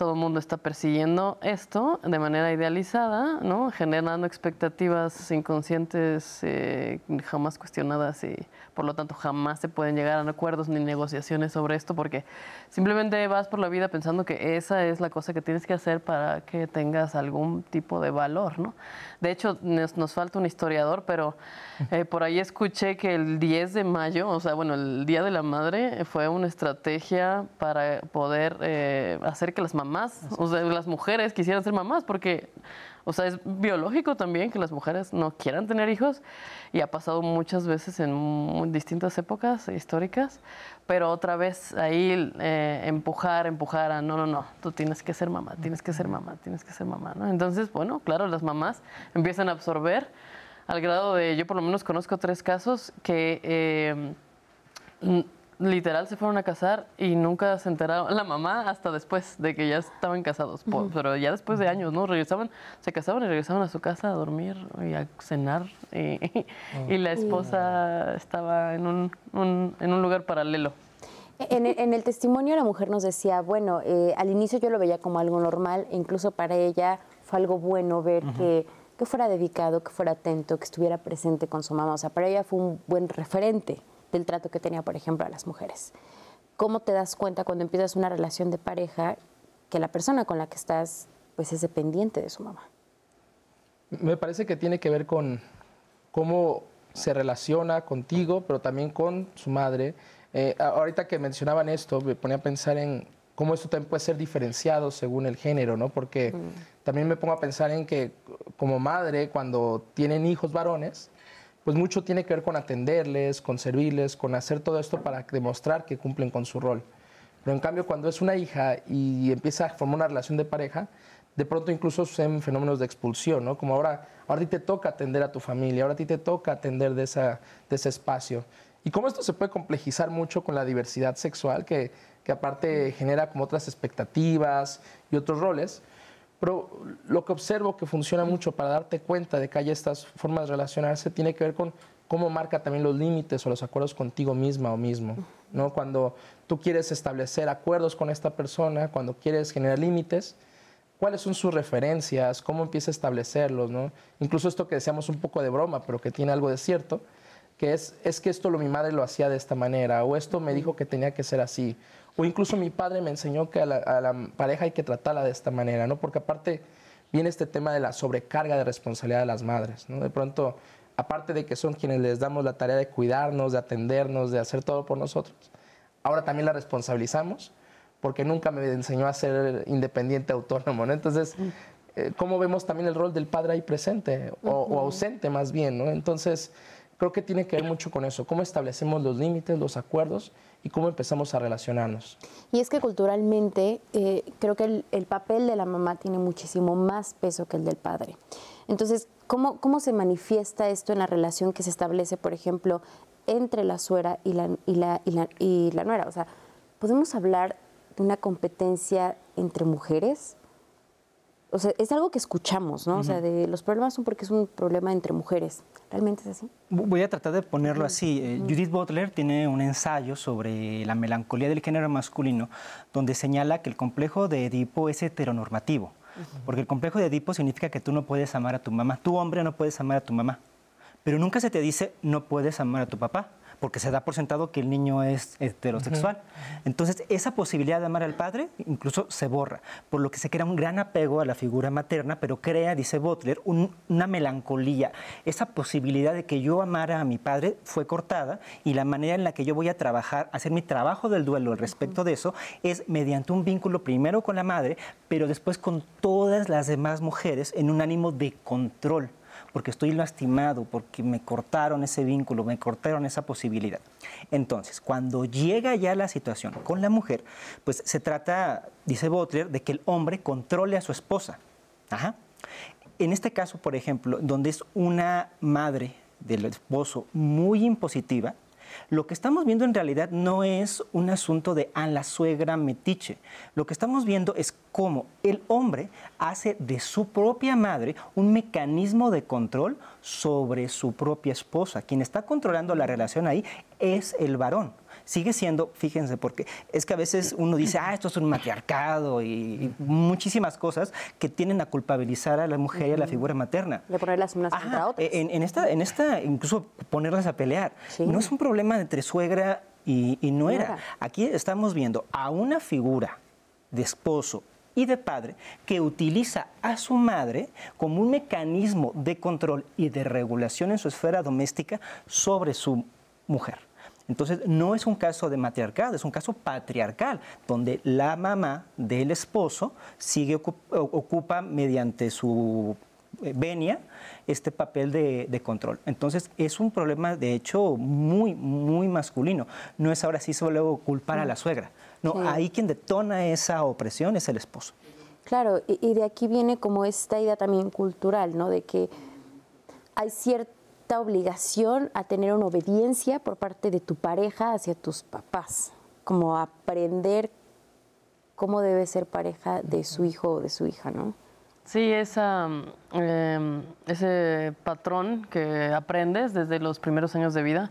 todo el mundo está persiguiendo esto de manera idealizada, ¿no? generando expectativas inconscientes eh, jamás cuestionadas y por lo tanto jamás se pueden llegar a acuerdos ni negociaciones sobre esto porque simplemente vas por la vida pensando que esa es la cosa que tienes que hacer para que tengas algún tipo de valor. ¿no? De hecho, nos, falta un historiador, pero eh, por ahí escuché que el 10 de mayo, o sea, bueno, el Día de la Madre fue una estrategia para poder eh, hacer que las mamás mamás, o sea, las mujeres quisieran ser mamás, porque, o sea, es biológico también que las mujeres no quieran tener hijos y ha pasado muchas veces en distintas épocas históricas, pero otra vez ahí eh, empujar, empujar a, no, no, no, tú tienes que ser mamá, tienes que ser mamá, tienes que ser mamá, ¿no? Entonces, bueno, claro, las mamás empiezan a absorber al grado de, yo por lo menos conozco tres casos que... Eh, literal se fueron a casar y nunca se enteraron la mamá hasta después de que ya estaban casados, pero ya después de años, ¿no? Regresaban, se casaban y regresaban a su casa a dormir y a cenar y, la esposa estaba en un, en un lugar paralelo. En, el testimonio la mujer nos decía, bueno, eh, al inicio yo lo veía como algo normal, e incluso para ella fue algo bueno ver que, que fuera dedicado, que fuera atento, que estuviera presente con su mamá. O sea, para ella fue un buen referente del trato que tenía, por ejemplo, a las mujeres. ¿Cómo te das cuenta cuando empiezas una relación de pareja que la persona con la que estás pues es dependiente de su mamá? Me parece que tiene que ver con cómo se relaciona contigo, pero también con su madre. Eh, ahorita que mencionaban esto, me ponía a pensar en cómo esto también puede ser diferenciado según el género, ¿no? Porque mm. también me pongo a pensar en que como madre, cuando tienen hijos varones, pues mucho tiene que ver con atenderles, con servirles, con hacer todo esto para demostrar que cumplen con su rol. Pero en cambio, cuando es una hija y empieza a formar una relación de pareja, de pronto incluso suceden fenómenos de expulsión, ¿no? Como ahora, ahora a ti te toca atender a tu familia, ahora a ti te toca atender de, esa, de ese espacio. Y cómo esto se puede complejizar mucho con la diversidad sexual, que, que aparte genera como otras expectativas y otros roles. Pero lo que observo que funciona mucho para darte cuenta de que hay estas formas de relacionarse tiene que ver con cómo marca también los límites o los acuerdos contigo misma o mismo. ¿no? Cuando tú quieres establecer acuerdos con esta persona, cuando quieres generar límites, cuáles son sus referencias, cómo empieza a establecerlos. ¿no? Incluso esto que decíamos un poco de broma, pero que tiene algo de cierto, que es, es que esto lo, mi madre lo hacía de esta manera, o esto me dijo que tenía que ser así, o incluso mi padre me enseñó que a la, pareja hay que tratarla de esta manera, ¿no? Porque aparte viene este tema de la sobrecarga de responsabilidad de las madres, ¿no? De pronto, aparte de que son quienes les damos la tarea de cuidarnos, de atendernos, de hacer todo por nosotros, ahora también la responsabilizamos porque nunca me enseñó a ser independiente, autónomo, ¿no? Entonces, eh, ¿cómo vemos también el rol del padre ahí presente o, o ausente más bien, ¿no? Entonces, creo que tiene que ver mucho con eso, cómo establecemos los límites, los acuerdos y cómo empezamos a relacionarnos. Y es que culturalmente eh, creo que el, papel de la mamá tiene muchísimo más peso que el del padre. Entonces, ¿cómo, ¿cómo se manifiesta esto en la relación que se establece, por ejemplo, entre la suegra y la, y la, y la, y la nuera? O sea, ¿podemos hablar de una competencia entre mujeres? O sea, es algo que escuchamos, ¿no? O sea, de los problemas son porque es un problema entre mujeres. ¿Realmente es así? Voy a tratar de ponerlo así. Eh, Judith Butler tiene un ensayo sobre la melancolía del género masculino, donde señala que el complejo de Edipo es heteronormativo. Porque el complejo de Edipo significa que tú no puedes amar a tu mamá. Tu hombre no puedes amar a tu mamá. Pero nunca se te dice no puedes amar a tu papá porque se da por sentado que el niño es heterosexual. Entonces, esa posibilidad de amar al padre incluso se borra, por lo que se crea un gran apego a la figura materna, pero crea, dice Butler, una melancolía. Esa posibilidad de que yo amara a mi padre fue cortada y la manera en la que yo voy a trabajar, hacer mi trabajo del duelo al respecto de eso, es mediante un vínculo primero con la madre, pero después con todas las demás mujeres en un ánimo de control porque estoy lastimado, porque me cortaron ese vínculo, me cortaron esa posibilidad. Entonces, cuando llega ya la situación con la mujer, pues se trata, dice Butler, de que el hombre controle a su esposa. En este caso, por ejemplo, donde es una madre del esposo muy impositiva, lo que estamos viendo en realidad no es un asunto de a la suegra metiche. Lo que estamos viendo es cómo el hombre hace de su propia madre un mecanismo de control sobre su propia esposa. Quien está controlando la relación ahí es el varón sigue siendo, fíjense, porque es que a veces uno dice, ah, esto es un matriarcado y, muchísimas cosas que tienen a culpabilizar a la mujer y a la figura materna. De ponerlas unas contra otras. En, esta, en esta, incluso ponerlas a pelear. No es un problema entre suegra y, y nuera. Aquí estamos viendo a una figura de esposo y de padre que utiliza a su madre como un mecanismo de control y de regulación en su esfera doméstica sobre su mujer. Entonces, no es un caso de matriarcado, es un caso patriarcal, donde la mamá del esposo sigue ocupa mediante su eh, venia este papel de, control. Entonces, es un problema, de hecho, muy, muy masculino. No es ahora sí solo culpar a la suegra. No, ahí quien detona esa opresión es el esposo. Claro, y, y de aquí viene como esta idea también cultural, ¿no? De que hay cierto obligación a tener una obediencia por parte de tu pareja hacia tus papás, como aprender cómo debe ser pareja de su hijo o de su hija, ¿no? Sí, esa, em, ese patrón que aprendes desde los primeros años de vida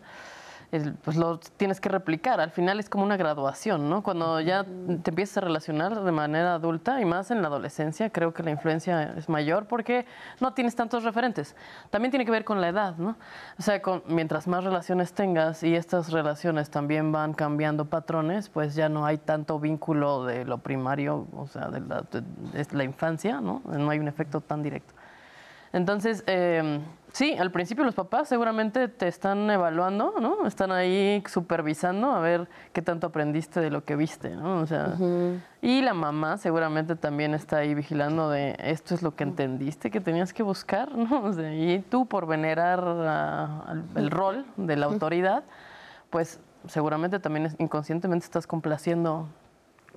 pues lo tienes que replicar. Al final es como una graduación, ¿no? Cuando ya te empiezas a relacionar de manera adulta y más en la adolescencia, creo que la influencia es mayor porque no tienes tantos referentes. También tiene que ver con la edad, ¿no? O sea, mientras más relaciones tengas y estas relaciones también van cambiando patrones, pues ya no hay tanto vínculo de lo primario, o sea, de la, de la infancia, ¿no? No hay un efecto tan directo. Entonces, eh, sí, al principio los papás seguramente te están evaluando, ¿no? Están ahí supervisando a ver qué tanto aprendiste de lo que viste, ¿no? O sea, y la mamá seguramente también está ahí vigilando de esto es lo que entendiste que tenías que buscar, ¿no? O sea, y tú por venerar el rol de la autoridad, pues seguramente también inconscientemente estás complaciendo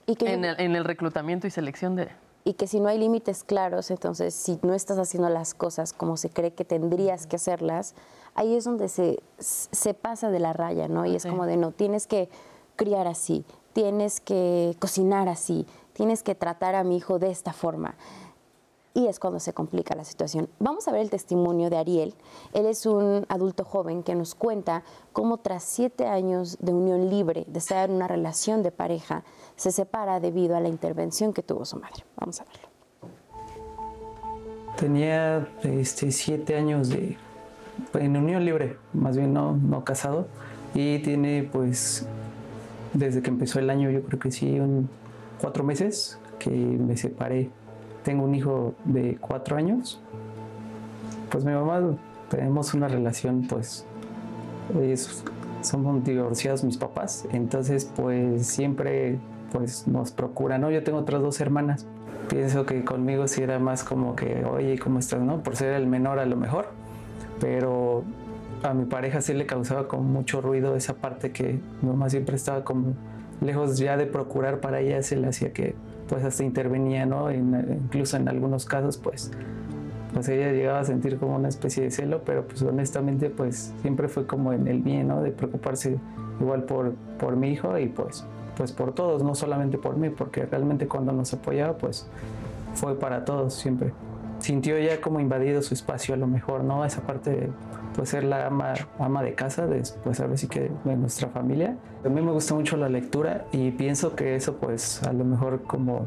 en el reclutamiento y selección de y que si no hay límites claros, entonces si no estás haciendo las cosas como se cree que tendrías que hacerlas, ahí es donde se, se pasa de la raya, ¿no? Y es como de, no, tienes que criar así, tienes que cocinar así, tienes que tratar a mi hijo de esta forma y es cuando se complica la situación. Vamos a ver el testimonio de Ariel. Él es un adulto joven que nos cuenta cómo tras siete años de unión libre, de estar en una relación de pareja, se separa debido a la intervención que tuvo su madre. Vamos a verlo. Tenía este, siete años de, en unión libre, más bien no, casado, y tiene pues desde que empezó el año yo creo que sí, un cuatro meses que me separé. Tengo un hijo de cuatro años. Pues mi mamá tenemos una relación pues es, somos divorciados mis papás, entonces pues siempre pues nos procura, ¿no? Yo tengo otras dos hermanas. Pienso que conmigo sí era más como que, oye, ¿cómo estás? ¿No? Por ser el menor a lo mejor. Pero a mi pareja sí le causaba como mucho ruido esa parte que mi mamá siempre estaba como lejos ya de procurar para ella, se le hacía que pues hasta intervenía, ¿no? incluso en algunos casos pues pues ella llegaba a sentir como una especie de celo, pero pues honestamente pues siempre fue como en el bien, ¿no? De preocuparse igual por, por mi hijo y pues, pues por todos, no solamente por mí, porque realmente cuando nos apoyaba pues fue para todos siempre. Sintió ya como invadido su espacio a lo mejor, ¿no? Esa parte de pues ser la ama, ama de casa, después a ver si que de nuestra familia. A mí me gusta mucho la lectura y pienso que eso pues a lo mejor como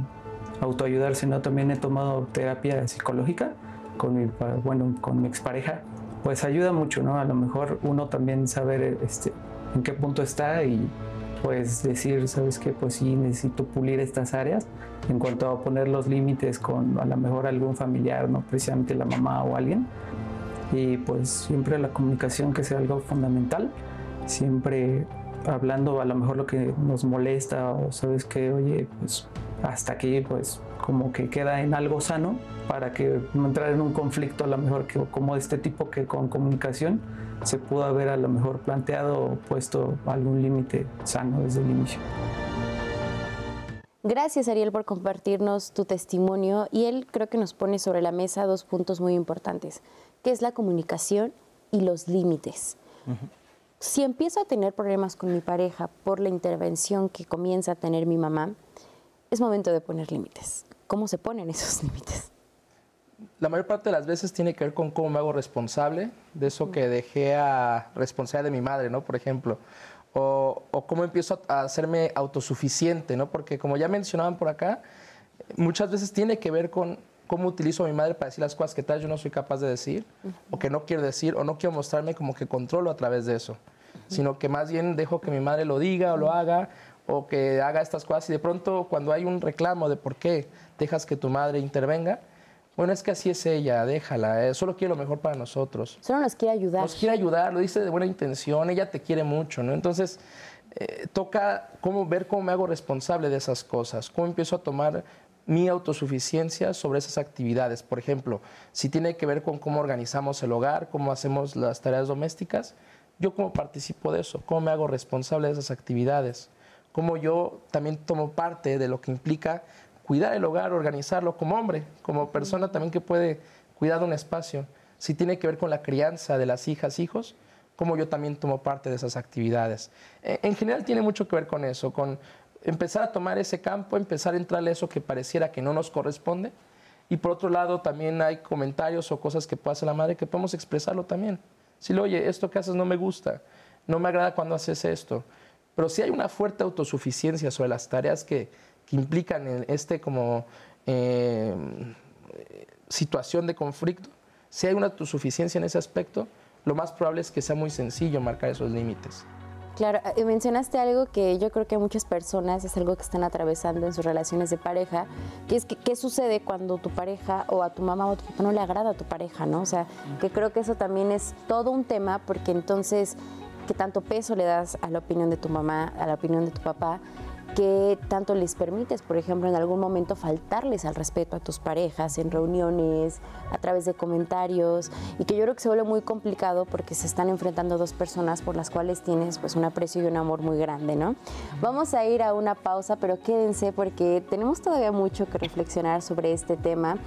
autoayudarse, ¿no? También he tomado terapia psicológica con mi, bueno, con mi expareja, pues ayuda mucho, ¿no? A lo mejor uno también saber este, en qué punto está y pues decir, ¿sabes qué? Pues sí, necesito pulir estas áreas en cuanto a poner los límites con a lo mejor algún familiar, no precisamente la mamá o alguien. Y pues siempre la comunicación que sea algo fundamental, siempre hablando a lo mejor lo que nos molesta o sabes que, oye, pues hasta aquí pues como que queda en algo sano para que no entrar en un conflicto a lo mejor que, como este tipo que con comunicación se pudo haber a lo mejor planteado o puesto algún límite sano desde el inicio. Gracias Ariel por compartirnos tu testimonio y él creo que nos pone sobre la mesa dos puntos muy importantes, que es la comunicación y los límites. Si empiezo a tener problemas con mi pareja por la intervención que comienza a tener mi mamá, es momento de poner límites. ¿Cómo se ponen esos límites? La mayor parte de las veces tiene que ver con cómo me hago responsable de eso que dejé a responsabilidad de mi madre, ¿no? Por ejemplo. O, cómo empiezo a hacerme autosuficiente, ¿no? Porque como ya mencionaban por acá, muchas veces tiene que ver con cómo utilizo a mi madre para decir las cosas que tal yo no soy capaz de decir, o que no quiero decir, o no quiero mostrarme como que controlo a través de eso, sino que más bien dejo que mi madre lo diga o lo haga, o que haga estas cosas y de pronto cuando hay un reclamo de por qué dejas que tu madre intervenga, bueno, es que así es ella, déjala, eh, solo quiere lo mejor para nosotros. Solo nos quiere ayudar. Nos quiere ayudar, lo dice de buena intención, ella te quiere mucho, ¿no? Entonces, eh, toca cómo, ver cómo me hago responsable de esas cosas, cómo empiezo a tomar mi autosuficiencia sobre esas actividades. Por ejemplo, si tiene que ver con cómo organizamos el hogar, cómo hacemos las tareas domésticas, yo cómo participo de eso, cómo me hago responsable de esas actividades cómo yo también tomo parte de lo que implica cuidar el hogar, organizarlo como hombre, como persona también que puede cuidar un espacio. Si tiene que ver con la crianza de las hijas, hijos, cómo yo también tomo parte de esas actividades. E, en general tiene mucho que ver con eso, con empezar a tomar ese campo, empezar a entrarle eso que pareciera que no nos corresponde. Y por otro lado, también hay comentarios o cosas que puede hacer la madre que podemos expresarlo también. Si le oye, esto que haces no me gusta, no me agrada cuando haces esto. Pero si hay una fuerte autosuficiencia sobre las tareas que, implican en este como eh, situación de conflicto. Si hay una autosuficiencia en ese aspecto, lo más probable es que sea muy sencillo marcar esos límites. Claro, eh, mencionaste algo que yo creo que muchas personas es algo que están atravesando en sus relaciones de pareja, que es que, qué sucede cuando tu pareja o a tu mamá o a tu papá no le agrada a tu pareja, ¿no? O sea, que creo que eso también es todo un tema porque entonces qué tanto peso le das a la opinión de tu mamá, a la opinión de tu papá, qué tanto les permites, por ejemplo, en algún momento faltarles al respeto a tus parejas en reuniones, a través de comentarios, y que yo creo que se vuelve muy complicado porque se están enfrentando dos personas por las cuales tienes pues un aprecio y un amor muy grande, ¿no? Vamos a ir a una pausa, pero quédense porque tenemos todavía mucho que reflexionar sobre este tema.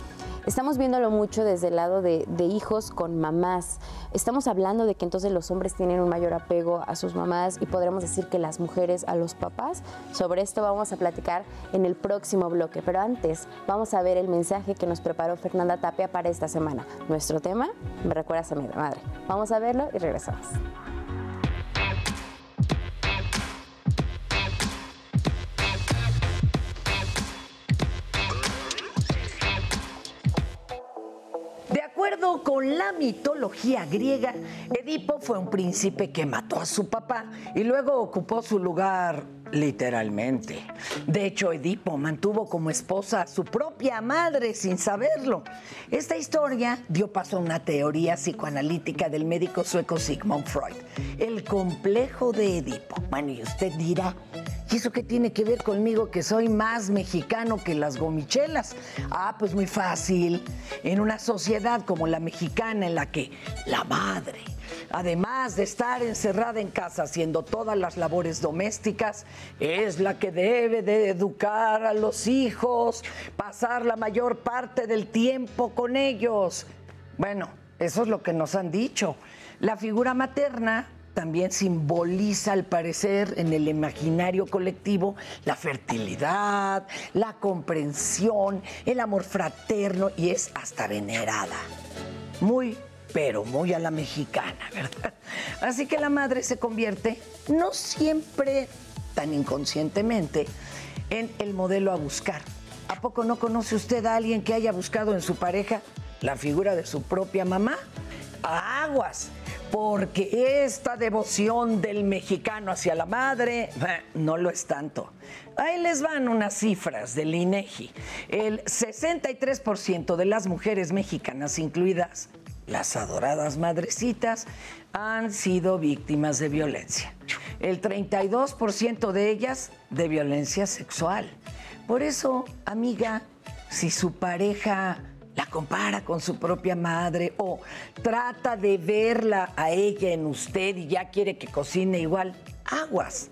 Estamos viéndolo mucho desde el lado de, hijos con mamás. Estamos hablando de que entonces los hombres tienen un mayor apego a sus mamás y podremos decir que las mujeres a los papás. Sobre esto vamos a platicar en el próximo bloque, pero antes vamos a ver el mensaje que nos preparó Fernanda Tapia para esta semana. Nuestro tema, me recuerdas a mi madre. Vamos a verlo y regresamos. acuerdo con la mitología griega, Edipo fue un príncipe que mató a su papá y luego ocupó su lugar literalmente. De hecho, Edipo mantuvo como esposa a su propia madre sin saberlo. Esta historia dio paso a una teoría psicoanalítica del médico sueco Sigmund Freud, el complejo de Edipo. Bueno, y usted dirá, ¿Y eso qué tiene que ver conmigo que soy más mexicano que las gomichelas? Ah, pues muy fácil. En una sociedad como la mexicana en la que la madre, además de estar encerrada en casa haciendo todas las labores domésticas, es la que debe de educar a los hijos, pasar la mayor parte del tiempo con ellos. Bueno, eso es lo que nos han dicho. La figura materna también simboliza, al parecer, en el imaginario colectivo, la fertilidad, la comprensión, el amor fraterno y es hasta venerada. Muy, pero muy a la mexicana, ¿verdad? Así que la madre se convierte, no siempre tan inconscientemente, en el modelo a buscar. ¿A poco no conoce usted a alguien que haya buscado en su pareja la figura de su propia mamá? Aguas porque esta devoción del mexicano hacia la madre eh, no lo es tanto. Ahí les van unas cifras del INEGI. El 63% de las mujeres mexicanas, incluidas las adoradas madrecitas, han sido víctimas de violencia. El 32% de ellas de violencia sexual. Por eso, amiga, si su pareja la compara con su propia madre o trata de verla a ella en usted y ya quiere que cocine igual, aguas.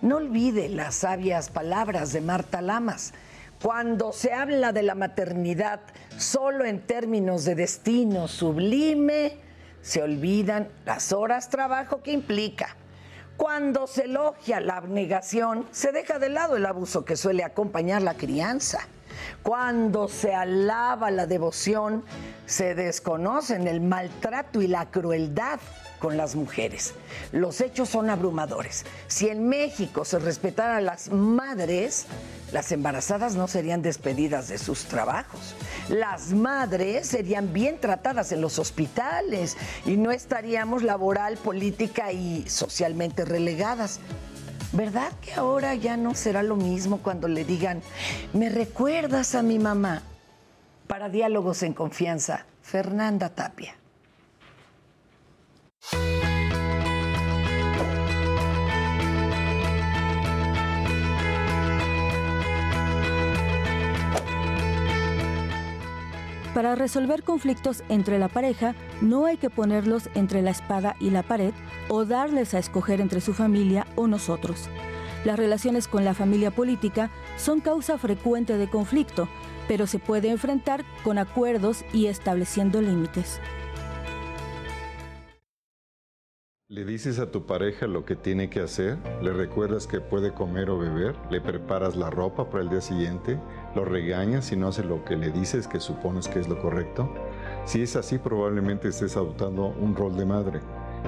No olvide las sabias palabras de Marta Lamas. Cuando se habla de la maternidad solo en términos de destino sublime, se olvidan las horas trabajo que implica. Cuando se elogia la abnegación, se deja de lado el abuso que suele acompañar la crianza. Cuando se alaba la devoción, se desconocen el maltrato y la crueldad con las mujeres. Los hechos son abrumadores. Si en México se respetara a las madres, las embarazadas no serían despedidas de sus trabajos. Las madres serían bien tratadas en los hospitales y no estaríamos laboral, política y socialmente relegadas. ¿Verdad que ahora ya no será lo mismo cuando le digan, me recuerdas a mi mamá? Para diálogos en confianza, Fernanda Tapia. Para resolver conflictos entre la pareja, no hay que ponerlos entre la espada y la pared o darles a escoger entre su familia o nosotros. Las relaciones con la familia política son causa frecuente de conflicto, pero se puede enfrentar con acuerdos y estableciendo límites. Le dices a tu pareja lo que tiene que hacer, le recuerdas que puede comer o beber, le preparas la ropa para el día siguiente, lo regañas si no hace lo que le dices que supones que es lo correcto. Si es así, probablemente estés adoptando un rol de madre.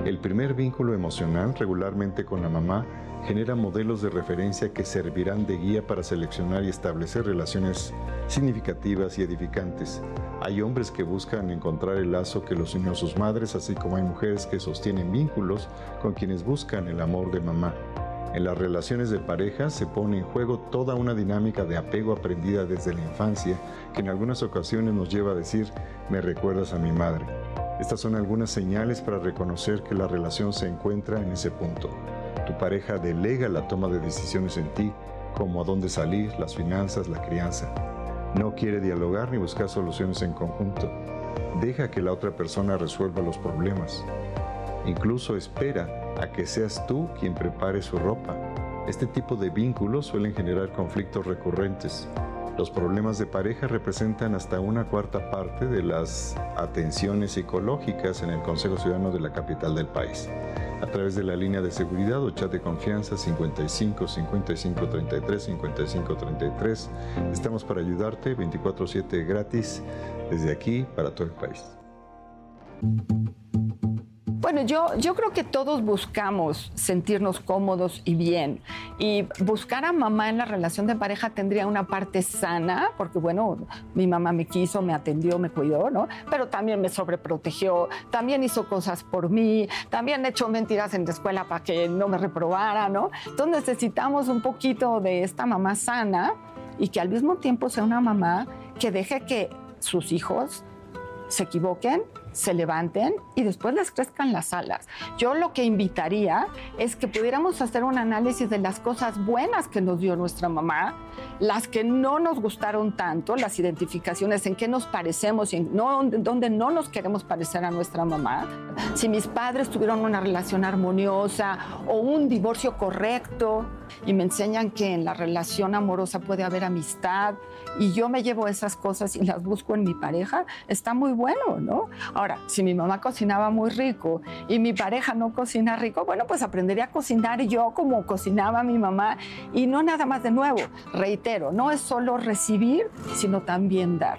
El primer vínculo emocional, regularmente con la mamá, genera modelos de referencia que servirán de guía para seleccionar y establecer relaciones significativas y edificantes. Hay hombres que buscan encontrar el lazo que los unió a sus madres, así como hay mujeres que sostienen vínculos con quienes buscan el amor de mamá. En las relaciones de pareja se pone en juego toda una dinámica de apego aprendida desde la infancia que en algunas ocasiones nos lleva a decir, me recuerdas a mi madre. Estas son algunas señales para reconocer que la relación se encuentra en ese punto. Tu pareja delega la toma de decisiones en ti, como a dónde salir, las finanzas, la crianza. No quiere dialogar ni buscar soluciones en conjunto. Deja que la otra persona resuelva los problemas. Incluso espera a que seas tú quien prepare su ropa. Este tipo de vínculos suelen generar conflictos recurrentes. Los problemas de pareja representan hasta una cuarta parte de las atenciones psicológicas en el Consejo Ciudadano de la capital del país a través de la línea de seguridad o chat de confianza 55 55 33 55 33. Estamos para ayudarte 24/7 gratis desde aquí para todo el país. Bueno, yo, yo creo que todos buscamos sentirnos cómodos y bien. Y buscar a mamá en la relación de pareja tendría una parte sana, porque bueno, mi mamá me quiso, me atendió, me cuidó, ¿no? Pero también me sobreprotegió, también hizo cosas por mí, también echó mentiras en la escuela para que no me reprobara, ¿no? Entonces necesitamos un poquito de esta mamá sana y que al mismo tiempo sea una mamá que deje que sus hijos se equivoquen se levanten y después les crezcan las alas. Yo lo que invitaría es que pudiéramos hacer un análisis de las cosas buenas que nos dio nuestra mamá, las que no nos gustaron tanto, las identificaciones en qué nos parecemos y en no, dónde no nos queremos parecer a nuestra mamá. Si mis padres tuvieron una relación armoniosa o un divorcio correcto y me enseñan que en la relación amorosa puede haber amistad y yo me llevo esas cosas y las busco en mi pareja, está muy bueno, ¿no? Si mi mamá cocinaba muy rico y mi pareja no cocina rico, bueno, pues aprendería a cocinar yo como cocinaba mi mamá y no nada más de nuevo. Reitero, no es solo recibir, sino también dar.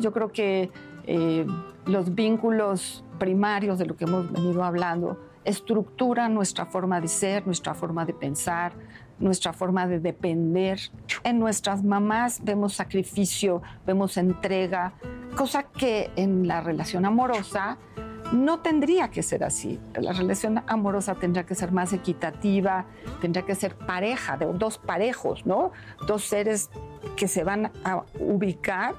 Yo creo que eh, los vínculos primarios de lo que hemos venido hablando estructuran nuestra forma de ser, nuestra forma de pensar, nuestra forma de depender. En nuestras mamás vemos sacrificio, vemos entrega, cosa que en la relación amorosa no tendría que ser así. La relación amorosa tendría que ser más equitativa, tendría que ser pareja, de dos parejos, ¿no? Dos seres que se van a ubicar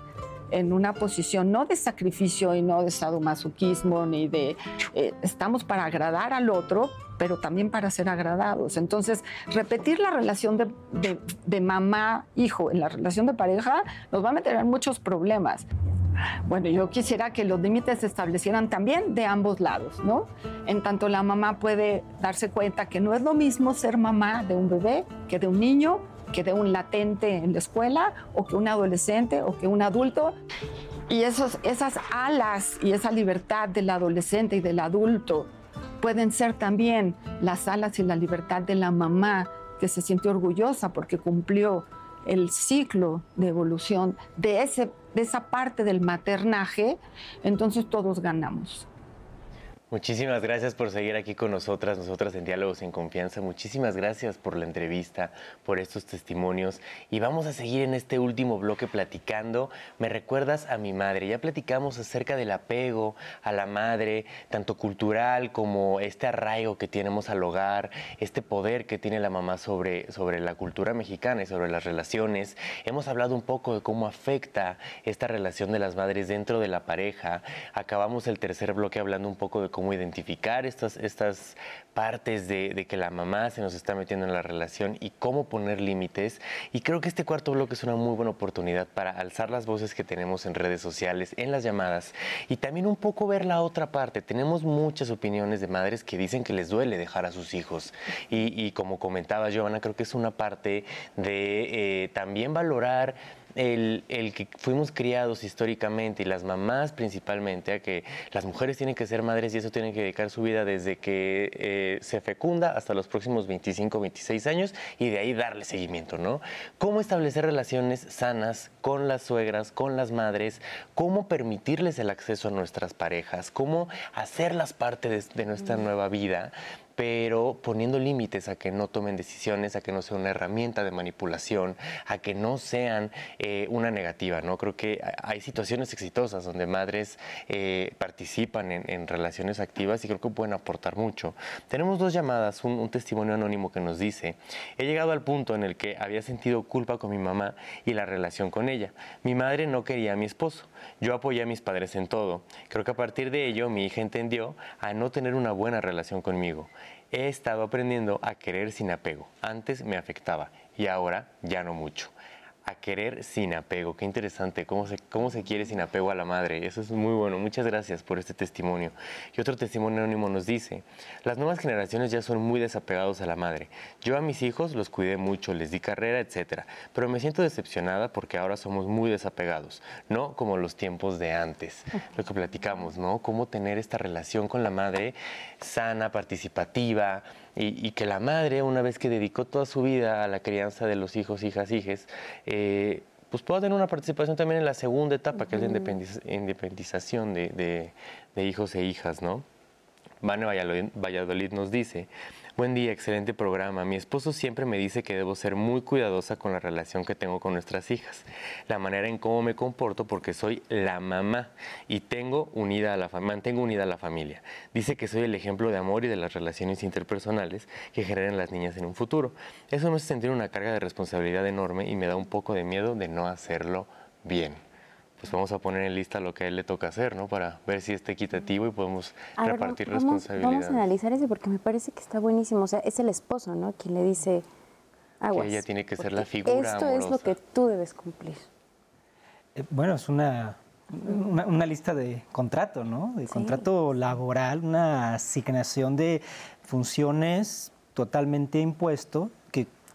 en una posición no de sacrificio y no de sadomasoquismo, ni de eh, estamos para agradar al otro, pero también para ser agradados. Entonces, repetir la relación de, mamá-hijo en la relación de pareja nos va a meter en muchos problemas. Bueno, yo quisiera que los límites se establecieran también de ambos lados, ¿no? En tanto la mamá puede darse cuenta que no es lo mismo ser mamá de un bebé que de un niño, que de un latente en la escuela, o que un adolescente, o que un adulto. Y esos, esas alas y esa libertad del adolescente y del adulto pueden ser también las alas y la libertad de la mamá que se siente orgullosa porque cumplió el ciclo de evolución de, ese, de esa parte del maternaje, entonces todos ganamos. Muchísimas gracias por seguir aquí con nosotras, nosotras en Diálogos en Confianza. Muchísimas gracias por la entrevista, por estos testimonios. Y vamos a seguir en este último bloque platicando. Me recuerdas a mi madre. Ya platicamos acerca del apego a la madre, tanto cultural como este arraigo que tenemos al hogar, este poder que tiene la mamá sobre, sobre la cultura mexicana y sobre las relaciones. Hemos hablado un poco de cómo afecta esta relación de las madres dentro de la pareja. Acabamos el tercer bloque hablando un poco de cómo cómo identificar estas, estas partes de, que la mamá se nos está metiendo en la relación y cómo poner límites. Y creo que este cuarto bloque es una muy buena oportunidad para alzar las voces que tenemos en redes sociales, en las llamadas y también un poco ver la otra parte. Tenemos muchas opiniones de madres que dicen que les duele dejar a sus hijos. Y, como comentaba Giovanna, creo que es una parte de eh, también valorar el, que fuimos criados históricamente y las mamás principalmente a que las mujeres tienen que ser madres y eso tienen que dedicar su vida desde que eh, se fecunda hasta los próximos 25, 26 años y de ahí darle seguimiento, ¿no? ¿Cómo establecer relaciones sanas con las suegras, con las madres? ¿Cómo permitirles el acceso a nuestras parejas? ¿Cómo hacerlas parte de nuestra nueva vida? Pero poniendo límites a que no tomen decisiones, a que no sea una herramienta de manipulación, a que no sean eh, una negativa. ¿no? Creo que hay situaciones exitosas donde madres eh, participan en, relaciones activas y creo que pueden aportar mucho. Tenemos dos llamadas, un, un testimonio anónimo que nos dice, he llegado al punto en el que había sentido culpa con mi mamá y la relación con ella. Mi madre no quería a mi esposo, yo apoyé a mis padres en todo. Creo que a partir de ello mi hija entendió a no tener una buena relación conmigo he estado aprendiendo a querer sin apego. Antes me afectaba y ahora ya no mucho a querer sin apego. Qué interesante, cómo se, cómo se quiere sin apego a la madre. Eso es muy bueno. Muchas gracias por este testimonio. Y otro testimonio anónimo nos dice, las nuevas generaciones ya son muy desapegados a la madre. Yo a mis hijos los cuidé mucho, les di carrera, etcétera, pero me siento decepcionada porque ahora somos muy desapegados, no como los tiempos de antes. Lo que platicamos, ¿no? Cómo tener esta relación con la madre sana, participativa, y, que la madre, una vez que dedicó toda su vida a la crianza de los hijos, hijas, hijes, eh, pues pueda tener una participación también en la segunda etapa, que es la independización de, hijos e hijas, ¿no? Vane Valladolid nos dice, Buen día, excelente programa. Mi esposo siempre me dice que debo ser muy cuidadosa con la relación que tengo con nuestras hijas, la manera en cómo me comporto porque soy la mamá y tengo unida a la mantengo unida a la familia. Dice que soy el ejemplo de amor y de las relaciones interpersonales que generan las niñas en un futuro. Eso me hace sentir una carga de responsabilidad enorme y me da un poco de miedo de no hacerlo bien pues vamos a poner en lista lo que a él le toca hacer, ¿no? Para ver si está equitativo y podemos repartir responsabilidades. Vamos a analizar ese porque me parece que está buenísimo. O sea, es el esposo, ¿no? Quien le dice, aguas. Que ella tiene que ser la figura Esto es lo que tú debes cumplir. Eh, bueno, es una, una, lista de contrato, ¿no? De contrato laboral, una asignación de funciones totalmente impuesto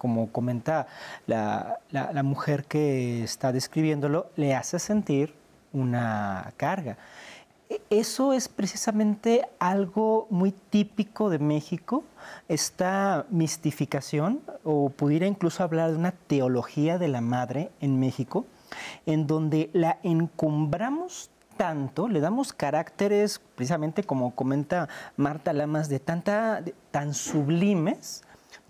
como comenta la, mujer que está describiéndolo, le hace sentir una carga. E, eso es precisamente algo muy típico de México, esta mistificación, o pudiera incluso hablar de una teología de la madre en México, en donde la encumbramos tanto, le damos caracteres, precisamente como comenta Marta Lamas, de tanta, tan sublimes,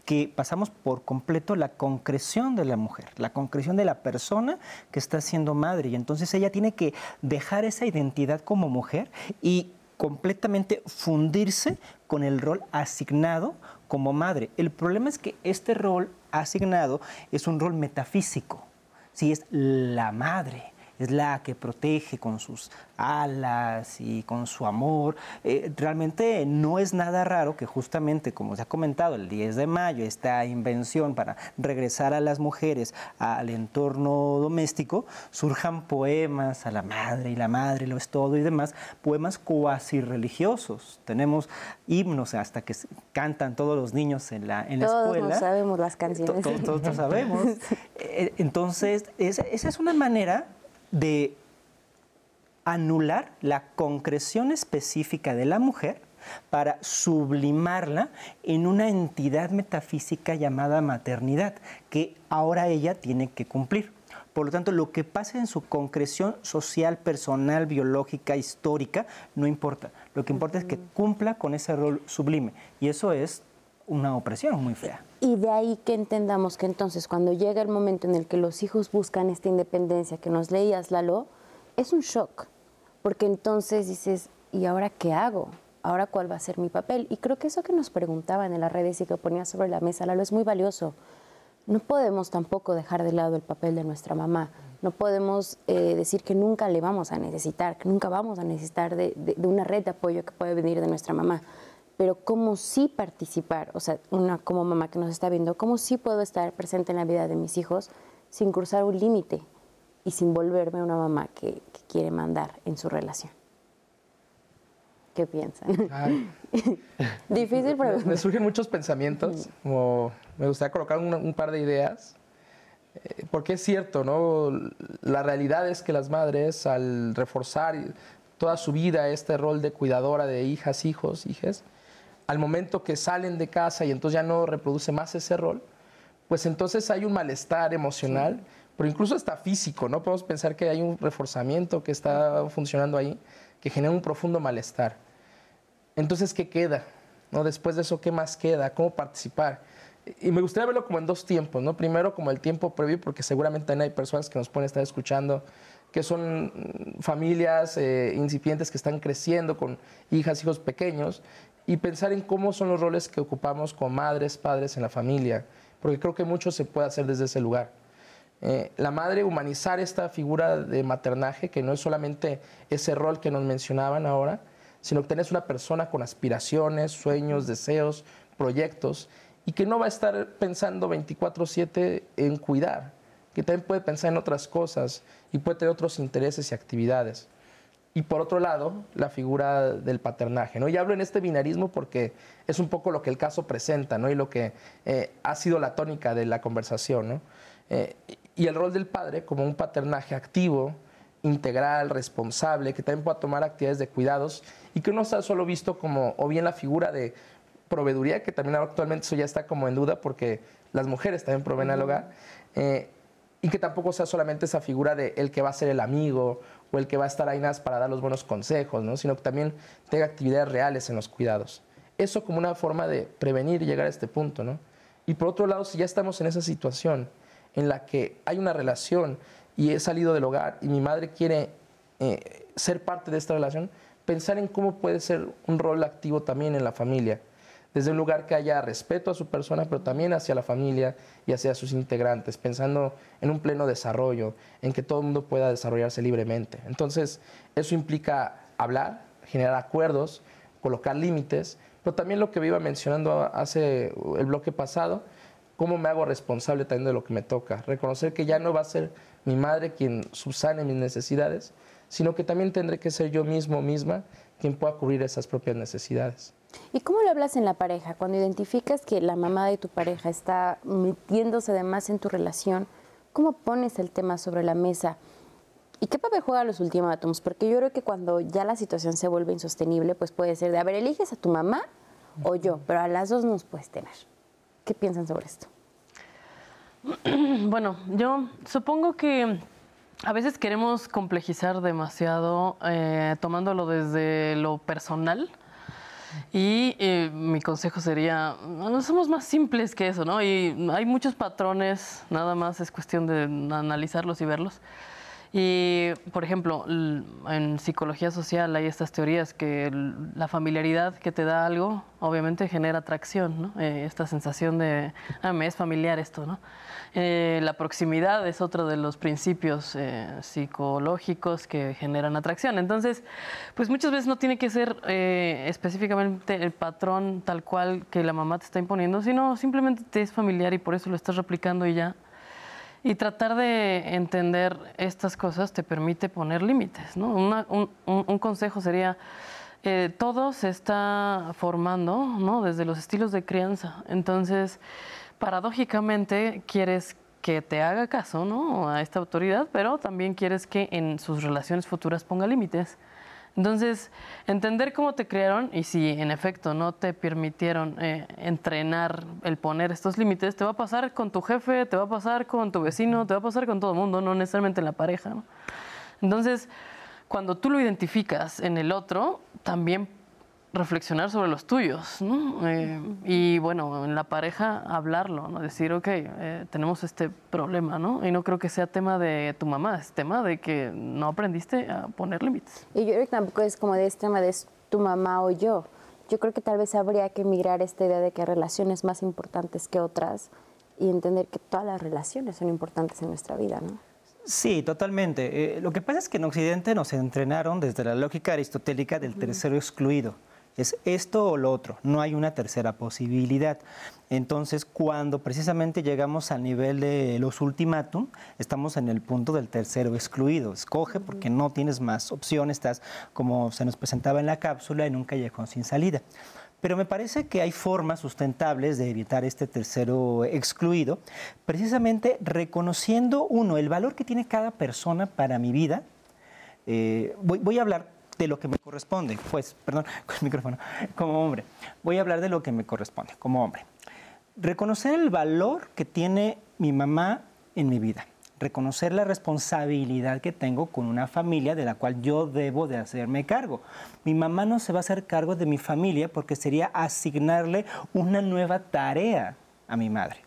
que pasamos por completo la concreción de la mujer, la concreción de la persona que está siendo madre. Y entonces ella tiene que dejar esa identidad como mujer y completamente fundirse con el rol asignado como madre. El problema es que este rol asignado es un rol metafísico, si es la madre es la que protege con sus alas y con su amor. Eh, realmente no es nada raro que justamente, como se ha comentado, el 10 de mayo, esta invención para regresar a las mujeres al entorno doméstico, surjan poemas a la madre y la madre lo es todo y demás, poemas cuasi religiosos. Tenemos himnos hasta que cantan todos los niños en la, en la escuela. Todos sabemos las canciones. Todos, todos sabemos. Eh, entonces, esa es una manera de anular la concreción específica de la mujer para sublimarla en una entidad metafísica llamada maternidad, que ahora ella tiene que cumplir. Por lo tanto, lo que pase en su concreción social, personal, biológica, histórica, no importa. Lo que importa es que cumpla con ese rol sublime. Y eso es una opresión muy fea. Y de ahí que entendamos que entonces cuando llega el momento en el que los hijos buscan esta independencia que nos leías, Lalo, es un shock, porque entonces dices, ¿y ahora qué hago? ¿Ahora cuál va a ser mi papel? Y creo que eso que nos preguntaban en las redes y que ponía sobre la mesa, Lalo, es muy valioso. No podemos tampoco dejar de lado el papel de nuestra mamá. No podemos eh, decir que nunca le vamos a necesitar, que nunca vamos a necesitar de, de una red de apoyo que puede venir de nuestra mamá pero cómo sí participar, o sea, una como mamá que nos está viendo, cómo sí puedo estar presente en la vida de mis hijos sin cruzar un límite y sin volverme una mamá que, quiere mandar en su relación. ¿Qué piensan? Difícil pregunta. Me, surgen muchos pensamientos, como me gustaría colocar un, par de ideas, eh, porque es cierto, ¿no? La realidad es que las madres, al reforzar toda su vida este rol de cuidadora de hijas, hijos, hijas, al momento que salen de casa y entonces ya no reproduce más ese rol, pues entonces hay un malestar emocional, pero incluso hasta físico, ¿no? Podemos pensar que hay un reforzamiento que está funcionando ahí, que genera un profundo malestar. Entonces, ¿qué queda? ¿No? Después de eso, ¿qué más queda? ¿Cómo participar? Y me gustaría verlo como en dos tiempos, ¿no? Primero como el tiempo previo, porque seguramente hay personas que nos pueden estar escuchando que son familias eh, incipientes que están creciendo con hijas, hijos pequeños, y pensar en cómo son los roles que ocupamos como madres, padres en la familia, porque creo que mucho se puede hacer desde ese lugar. Eh, la madre, humanizar esta figura de maternaje, que no es solamente ese rol que nos mencionaban ahora, sino que tenés una persona con aspiraciones, sueños, deseos, proyectos, y que no va a estar pensando 24/7 en cuidar, que también puede pensar en otras cosas y puede tener otros intereses y actividades. Y por otro lado, la figura del paternaje. ¿no? Y hablo en este binarismo porque es un poco lo que el caso presenta ¿no? y lo que eh, ha sido la tónica de la conversación. ¿no? Eh, y el rol del padre como un paternaje activo, integral, responsable, que también pueda tomar actividades de cuidados y que no está solo visto como o bien la figura de proveeduría, que también actualmente eso ya está como en duda porque las mujeres también proveen al hogar, eh, y que tampoco sea solamente esa figura de el que va a ser el amigo o el que va a estar ahí nada para dar los buenos consejos, ¿no? sino que también tenga actividades reales en los cuidados. Eso como una forma de prevenir y llegar a este punto. ¿no? Y por otro lado, si ya estamos en esa situación en la que hay una relación y he salido del hogar y mi madre quiere eh, ser parte de esta relación, pensar en cómo puede ser un rol activo también en la familia desde un lugar que haya respeto a su persona, pero también hacia la familia y hacia sus integrantes, pensando en un pleno desarrollo, en que todo el mundo pueda desarrollarse libremente. Entonces, eso implica hablar, generar acuerdos, colocar límites, pero también lo que iba mencionando hace el bloque pasado, cómo me hago responsable también de lo que me toca, reconocer que ya no va a ser mi madre quien subsane mis necesidades, sino que también tendré que ser yo mismo misma quien pueda cubrir esas propias necesidades. ¿Y cómo lo hablas en la pareja? Cuando identificas que la mamá de tu pareja está metiéndose además en tu relación, ¿cómo pones el tema sobre la mesa? ¿Y qué papel juegan los ultimátums? Porque yo creo que cuando ya la situación se vuelve insostenible, pues puede ser de, a ver, eliges a tu mamá o yo, pero a las dos nos puedes tener. ¿Qué piensan sobre esto? Bueno, yo supongo que a veces queremos complejizar demasiado, eh, tomándolo desde lo personal y eh, mi consejo sería, no somos más simples que eso, ¿no? Y hay muchos patrones, nada más es cuestión de analizarlos y verlos. Y, por ejemplo, en psicología social hay estas teorías que la familiaridad que te da algo, obviamente genera atracción, ¿no? Eh, esta sensación de, ah, me es familiar esto, ¿no? Eh, la proximidad es otro de los principios eh, psicológicos que generan atracción. Entonces, pues muchas veces no tiene que ser eh, específicamente el patrón tal cual que la mamá te está imponiendo, sino simplemente te es familiar y por eso lo estás replicando y ya. Y tratar de entender estas cosas te permite poner límites. ¿no? un, un, consejo sería, todo se está formando ¿no? desde los estilos de crianza. Entonces, paradójicamente quieres que te haga caso ¿no? a esta autoridad, pero también quieres que en sus relaciones futuras ponga límites. Entonces, entender cómo te crearon y si en efecto no te permitieron eh, entrenar el poner estos límites, te va a pasar con tu jefe, te va a pasar con tu vecino, te va a pasar con todo el mundo, no necesariamente en la pareja. Entonces, cuando tú lo identificas en el otro, también reflexionar sobre los tuyos, ¿no? Eh, y bueno, en la pareja hablarlo, ¿no? Decir, ok, eh, tenemos este problema, ¿no? Y no creo que sea tema de tu mamá, es tema de que no aprendiste a poner límites. Y yo creo que tampoco es como de este tema de tu mamá o yo. Yo creo que tal vez habría que migrar esta idea de que hay relaciones más importantes que otras y entender que todas las relaciones son importantes en nuestra vida, ¿no? Sí, totalmente. Eh, lo que pasa es que en Occidente nos entrenaron desde la lógica aristotélica del tercero excluido. Es esto o lo otro, no hay una tercera posibilidad. Entonces, cuando precisamente llegamos al nivel de los ultimátum, estamos en el punto del tercero excluido. Escoge porque no tienes más opciones, estás como se nos presentaba en la cápsula en un callejón sin salida. Pero me parece que hay formas sustentables de evitar este tercero excluido, precisamente reconociendo, uno, el valor que tiene cada persona para mi vida. Eh, voy, a hablar de lo que me corresponde, pues, perdón, con el micrófono, como hombre. Voy a hablar de lo que me corresponde, como hombre. Reconocer el valor que tiene mi mamá en mi vida. Reconocer la responsabilidad que tengo con una familia de la cual yo debo de hacerme cargo. Mi mamá no se va a hacer cargo de mi familia porque sería asignarle una nueva tarea a mi madre.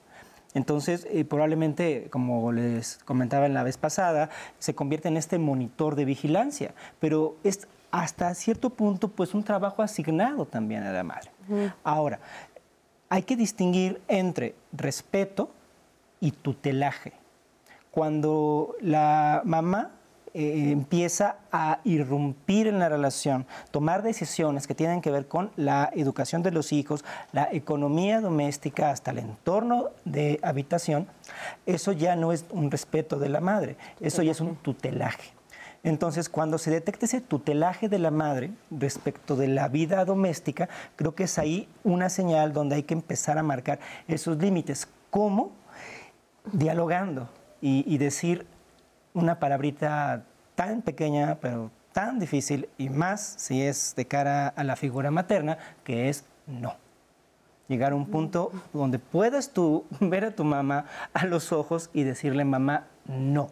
Entonces, eh, probablemente, como les comentaba en la vez pasada, se convierte en este monitor de vigilancia, pero es hasta cierto punto, pues un trabajo asignado también a la madre. Ahora, hay que distinguir entre respeto y tutelaje. Cuando la mamá eh, empieza a irrumpir en la relación, tomar decisiones que tienen que ver con la educación de los hijos, la economía doméstica, hasta el entorno de habitación, eso ya no es un respeto de la madre, eso ya es un tutelaje. Entonces, cuando se detecta ese tutelaje de la madre respecto de la vida doméstica, creo que es ahí una señal donde hay que empezar a marcar esos límites. ¿Cómo? Dialogando y, decir una palabrita tan pequeña, pero tan difícil, y más si es de cara a la figura materna, que es no. llegar a un punto donde puedes tú ver a tu mamá a los ojos y decirle, mamá, no.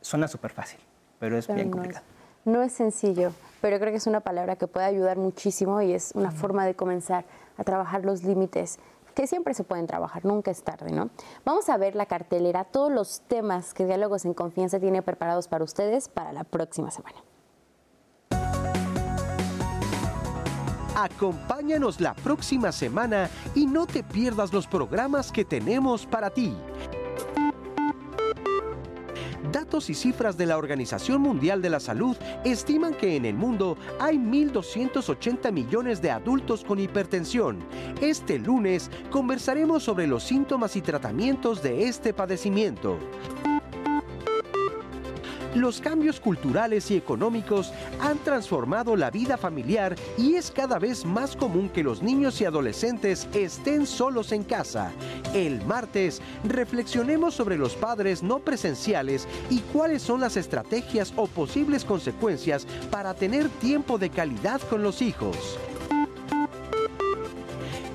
Suena súper fácil, pero es bien complicado. no es sencillo, pero creo que es una palabra que puede ayudar muchísimo y es una forma de comenzar a trabajar los límites que siempre se pueden trabajar, nunca es tarde, ¿no? Vamos a ver la cartelera, todos los temas que Diálogos en Confianza tiene preparados para ustedes para la próxima semana. Acompáñanos la próxima semana y no te pierdas los programas que tenemos para ti. Datos y cifras de la Organización Mundial de la Salud estiman que en el mundo hay 1.280 millones de adultos con hipertensión. Este lunes conversaremos sobre los síntomas y tratamientos de este padecimiento. Los cambios culturales y económicos han transformado la vida familiar y es cada vez más común que los niños y adolescentes estén solos en casa. El martes reflexionemos sobre los padres no presenciales y cuáles son las estrategias o posibles consecuencias para tener tiempo de calidad con los hijos.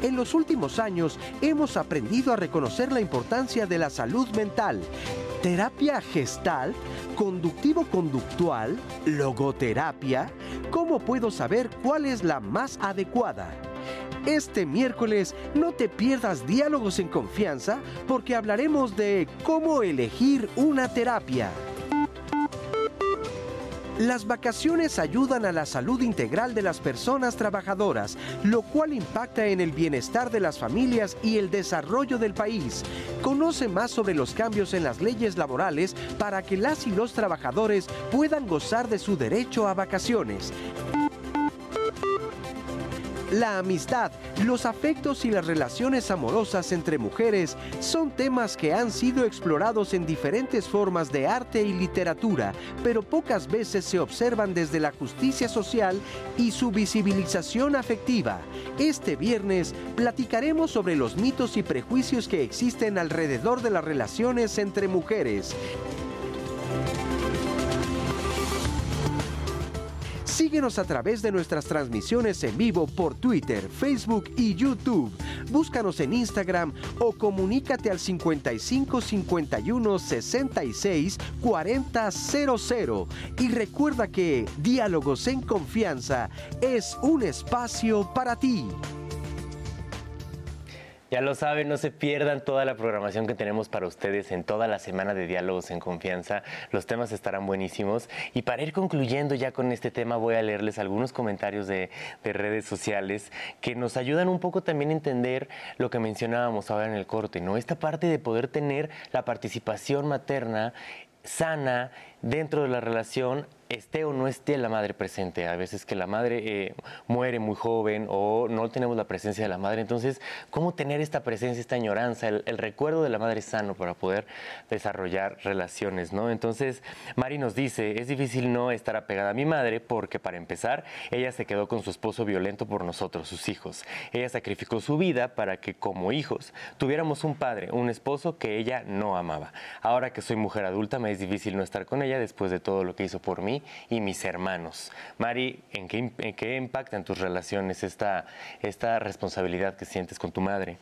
En los últimos años hemos aprendido a reconocer la importancia de la salud mental. Terapia gestal, conductivo-conductual, logoterapia. ¿Cómo puedo saber cuál es la más adecuada? Este miércoles no te pierdas diálogos en confianza porque hablaremos de cómo elegir una terapia. Las vacaciones ayudan a la salud integral de las personas trabajadoras, lo cual impacta en el bienestar de las familias y el desarrollo del país. Conoce más sobre los cambios en las leyes laborales para que las y los trabajadores puedan gozar de su derecho a vacaciones. La amistad, los afectos y las relaciones amorosas entre mujeres son temas que han sido explorados en diferentes formas de arte y literatura, pero pocas veces se observan desde la justicia social y su visibilización afectiva. Este viernes platicaremos sobre los mitos y prejuicios que existen alrededor de las relaciones entre mujeres. Síguenos a través de nuestras transmisiones en vivo por Twitter, Facebook y YouTube. Búscanos en Instagram o comunícate al 55 51 66 40 00. Y recuerda que Diálogos en Confianza es un espacio para ti. Ya lo saben, no se pierdan toda la programación que tenemos para ustedes en toda la semana de Diálogos en Confianza. Los temas estarán buenísimos. Y para ir concluyendo ya con este tema, voy a leerles algunos comentarios de, de redes sociales que nos ayudan un poco también a entender lo que mencionábamos ahora en el corte, ¿no? Esta parte de poder tener la participación materna sana dentro de la relación esté o no esté la madre presente. A veces que la madre eh, muere muy joven o no tenemos la presencia de la madre. Entonces, ¿cómo tener esta presencia, esta añoranza, el, recuerdo de la madre sano para poder desarrollar relaciones? ¿no? Entonces, Mari nos dice, es difícil no estar apegada a mi madre porque para empezar, ella se quedó con su esposo violento por nosotros, sus hijos. Ella sacrificó su vida para que como hijos tuviéramos un padre, un esposo que ella no amaba. Ahora que soy mujer adulta, me es difícil no estar con ella después de todo lo que hizo por mí y mis hermanos. Mari, ¿en qué, en qué impacta en tus relaciones esta, esta responsabilidad que sientes con tu madre?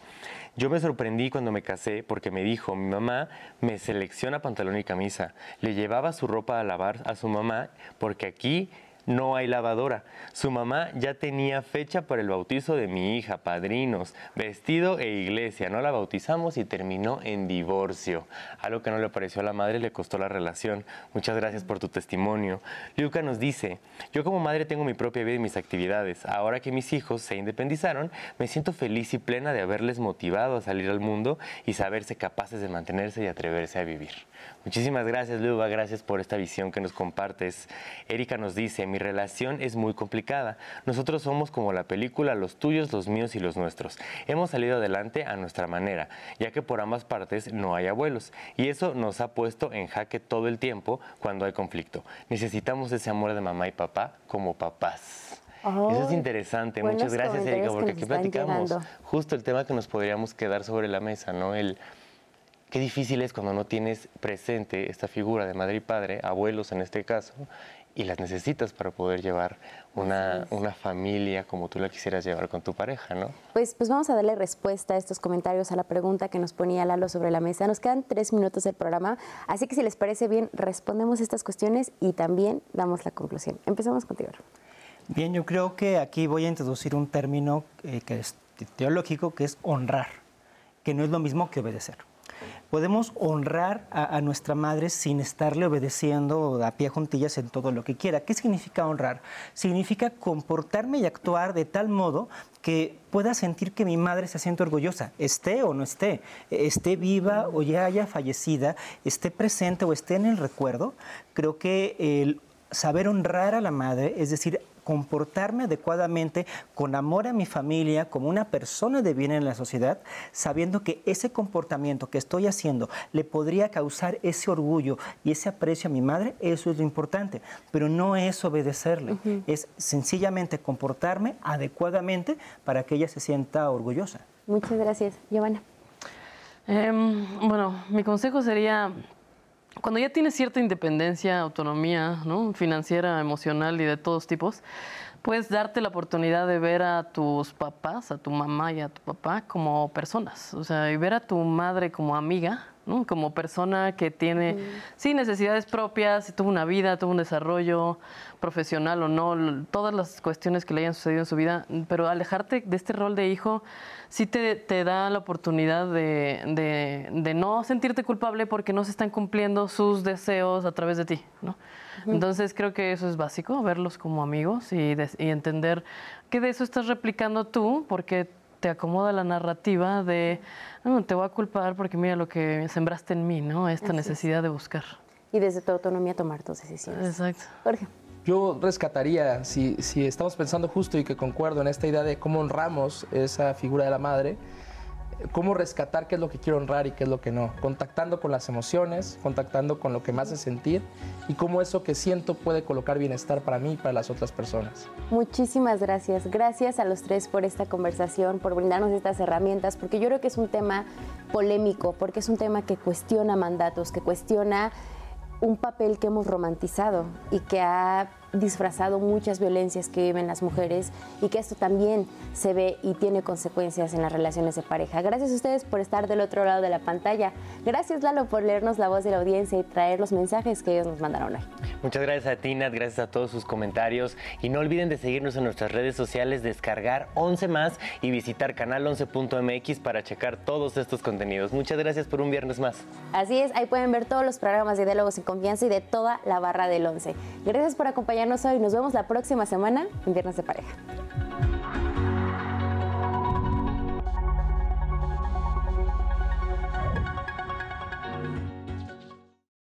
Yo me sorprendí cuando me casé porque me dijo, mi mamá me selecciona pantalón y camisa. Le llevaba su ropa a lavar a su mamá porque aquí no hay lavadora. Su mamá ya tenía fecha para el bautizo de mi hija, padrinos, vestido e iglesia. No la bautizamos y terminó en divorcio. Algo que no le pareció a la madre le costó la relación. Muchas gracias por tu testimonio. Luca nos dice, yo como madre tengo mi propia vida y mis actividades. Ahora que mis hijos se independizaron, me siento feliz y plena de haberles motivado a salir al mundo y saberse capaces de mantenerse y atreverse a vivir. Muchísimas gracias, Luba. Gracias por esta visión que nos compartes. Erika nos dice, mi relación es muy complicada. Nosotros somos como la película, los tuyos, los míos y los nuestros. Hemos salido adelante a nuestra manera, ya que por ambas partes no hay abuelos. Y eso nos ha puesto en jaque todo el tiempo cuando hay conflicto. Necesitamos ese amor de mamá y papá como papás. Eso es interesante. Muchas gracias, Erika, porque aquí platicamos justo el tema que nos podríamos quedar sobre la mesa, ¿no? El Qué difícil es cuando no tienes presente esta figura de madre y padre, abuelos en este caso, y las necesitas para poder llevar una, una, familia como tú la quisieras llevar con tu pareja, ¿no? Pues, pues vamos a darle respuesta a estos comentarios a la pregunta que nos ponía Lalo sobre la mesa. Nos quedan tres minutos del programa, así que si les parece bien, respondemos estas cuestiones y también damos la conclusión. Empezamos contigo. Bien, yo creo que aquí voy a introducir un término eh, que es teológico, que es honrar, que no es lo mismo que obedecer. Podemos honrar a, nuestra madre sin estarle obedeciendo a pie juntillas en todo lo que quiera. ¿Qué significa honrar? Significa comportarme y actuar de tal modo que pueda sentir que mi madre se siente orgullosa, esté o no esté, esté viva o ya haya fallecida, esté presente o esté en el recuerdo. Creo que el saber honrar a la madre, es decir, comportarme adecuadamente con amor a mi familia, como una persona de bien en la sociedad, sabiendo que ese comportamiento que estoy haciendo le podría causar ese orgullo y ese aprecio a mi madre, eso es lo importante. Pero no es obedecerle, es sencillamente comportarme adecuadamente para que ella se sienta orgullosa. Muchas gracias. Giovanna. Em, bueno, mi consejo sería cuando ya tienes cierta independencia, autonomía, ¿no? financiera, emocional y de todos tipos, puedes darte la oportunidad de ver a tus papás, a tu mamá y a tu papá como personas, o sea, y ver a tu madre como amiga, ¿no? como persona que tiene, sí, necesidades propias, tuvo una vida, tuvo un desarrollo profesional o no, todas las cuestiones que le hayan sucedido en su vida, pero alejarte de este rol de hijo sí te, te da la oportunidad de, de, de, no sentirte culpable porque no se están cumpliendo sus deseos a través de ti, ¿no? Entonces creo que eso es básico, verlos como amigos y, y entender que de eso estás replicando tú porque te acomoda la narrativa de no, te voy a culpar porque mira lo que sembraste en mí, ¿no? Esta necesidad de buscar. Y desde tu autonomía tomar tus decisiones. Exacto. Jorge. Yo rescataría, si, si estamos pensando justo y que concuerdo en esta idea de cómo honramos esa figura de la madre, cómo rescatar qué es lo que quiero honrar y qué es lo que no, contactando con las emociones, contactando con lo que me hace sentir y cómo eso que siento puede colocar bienestar para mí y para las otras personas. Muchísimas gracias. Gracias a los tres por esta conversación, por brindarnos estas herramientas, porque yo creo que es un tema polémico, porque es un tema que cuestiona mandatos, que cuestiona un papel que hemos romantizado y que ha disfrazado muchas violencias que viven las mujeres y que esto también se ve y tiene consecuencias en las relaciones de pareja. Gracias a ustedes por estar del otro lado de la pantalla. Gracias Lalo por leernos la voz de la audiencia y traer los mensajes que ellos nos mandaron hoy. Muchas gracias a Tina, gracias a todos sus comentarios y no olviden de seguirnos en nuestras redes sociales, descargar 11 más y visitar canal11.mx para checar todos estos contenidos. Muchas gracias por un viernes más. Así es, ahí pueden ver todos los programas de Diálogos en Confianza y de toda la barra del 11. Gracias por acompañarnos hoy. Nos vemos la próxima semana en Viernes de Pareja.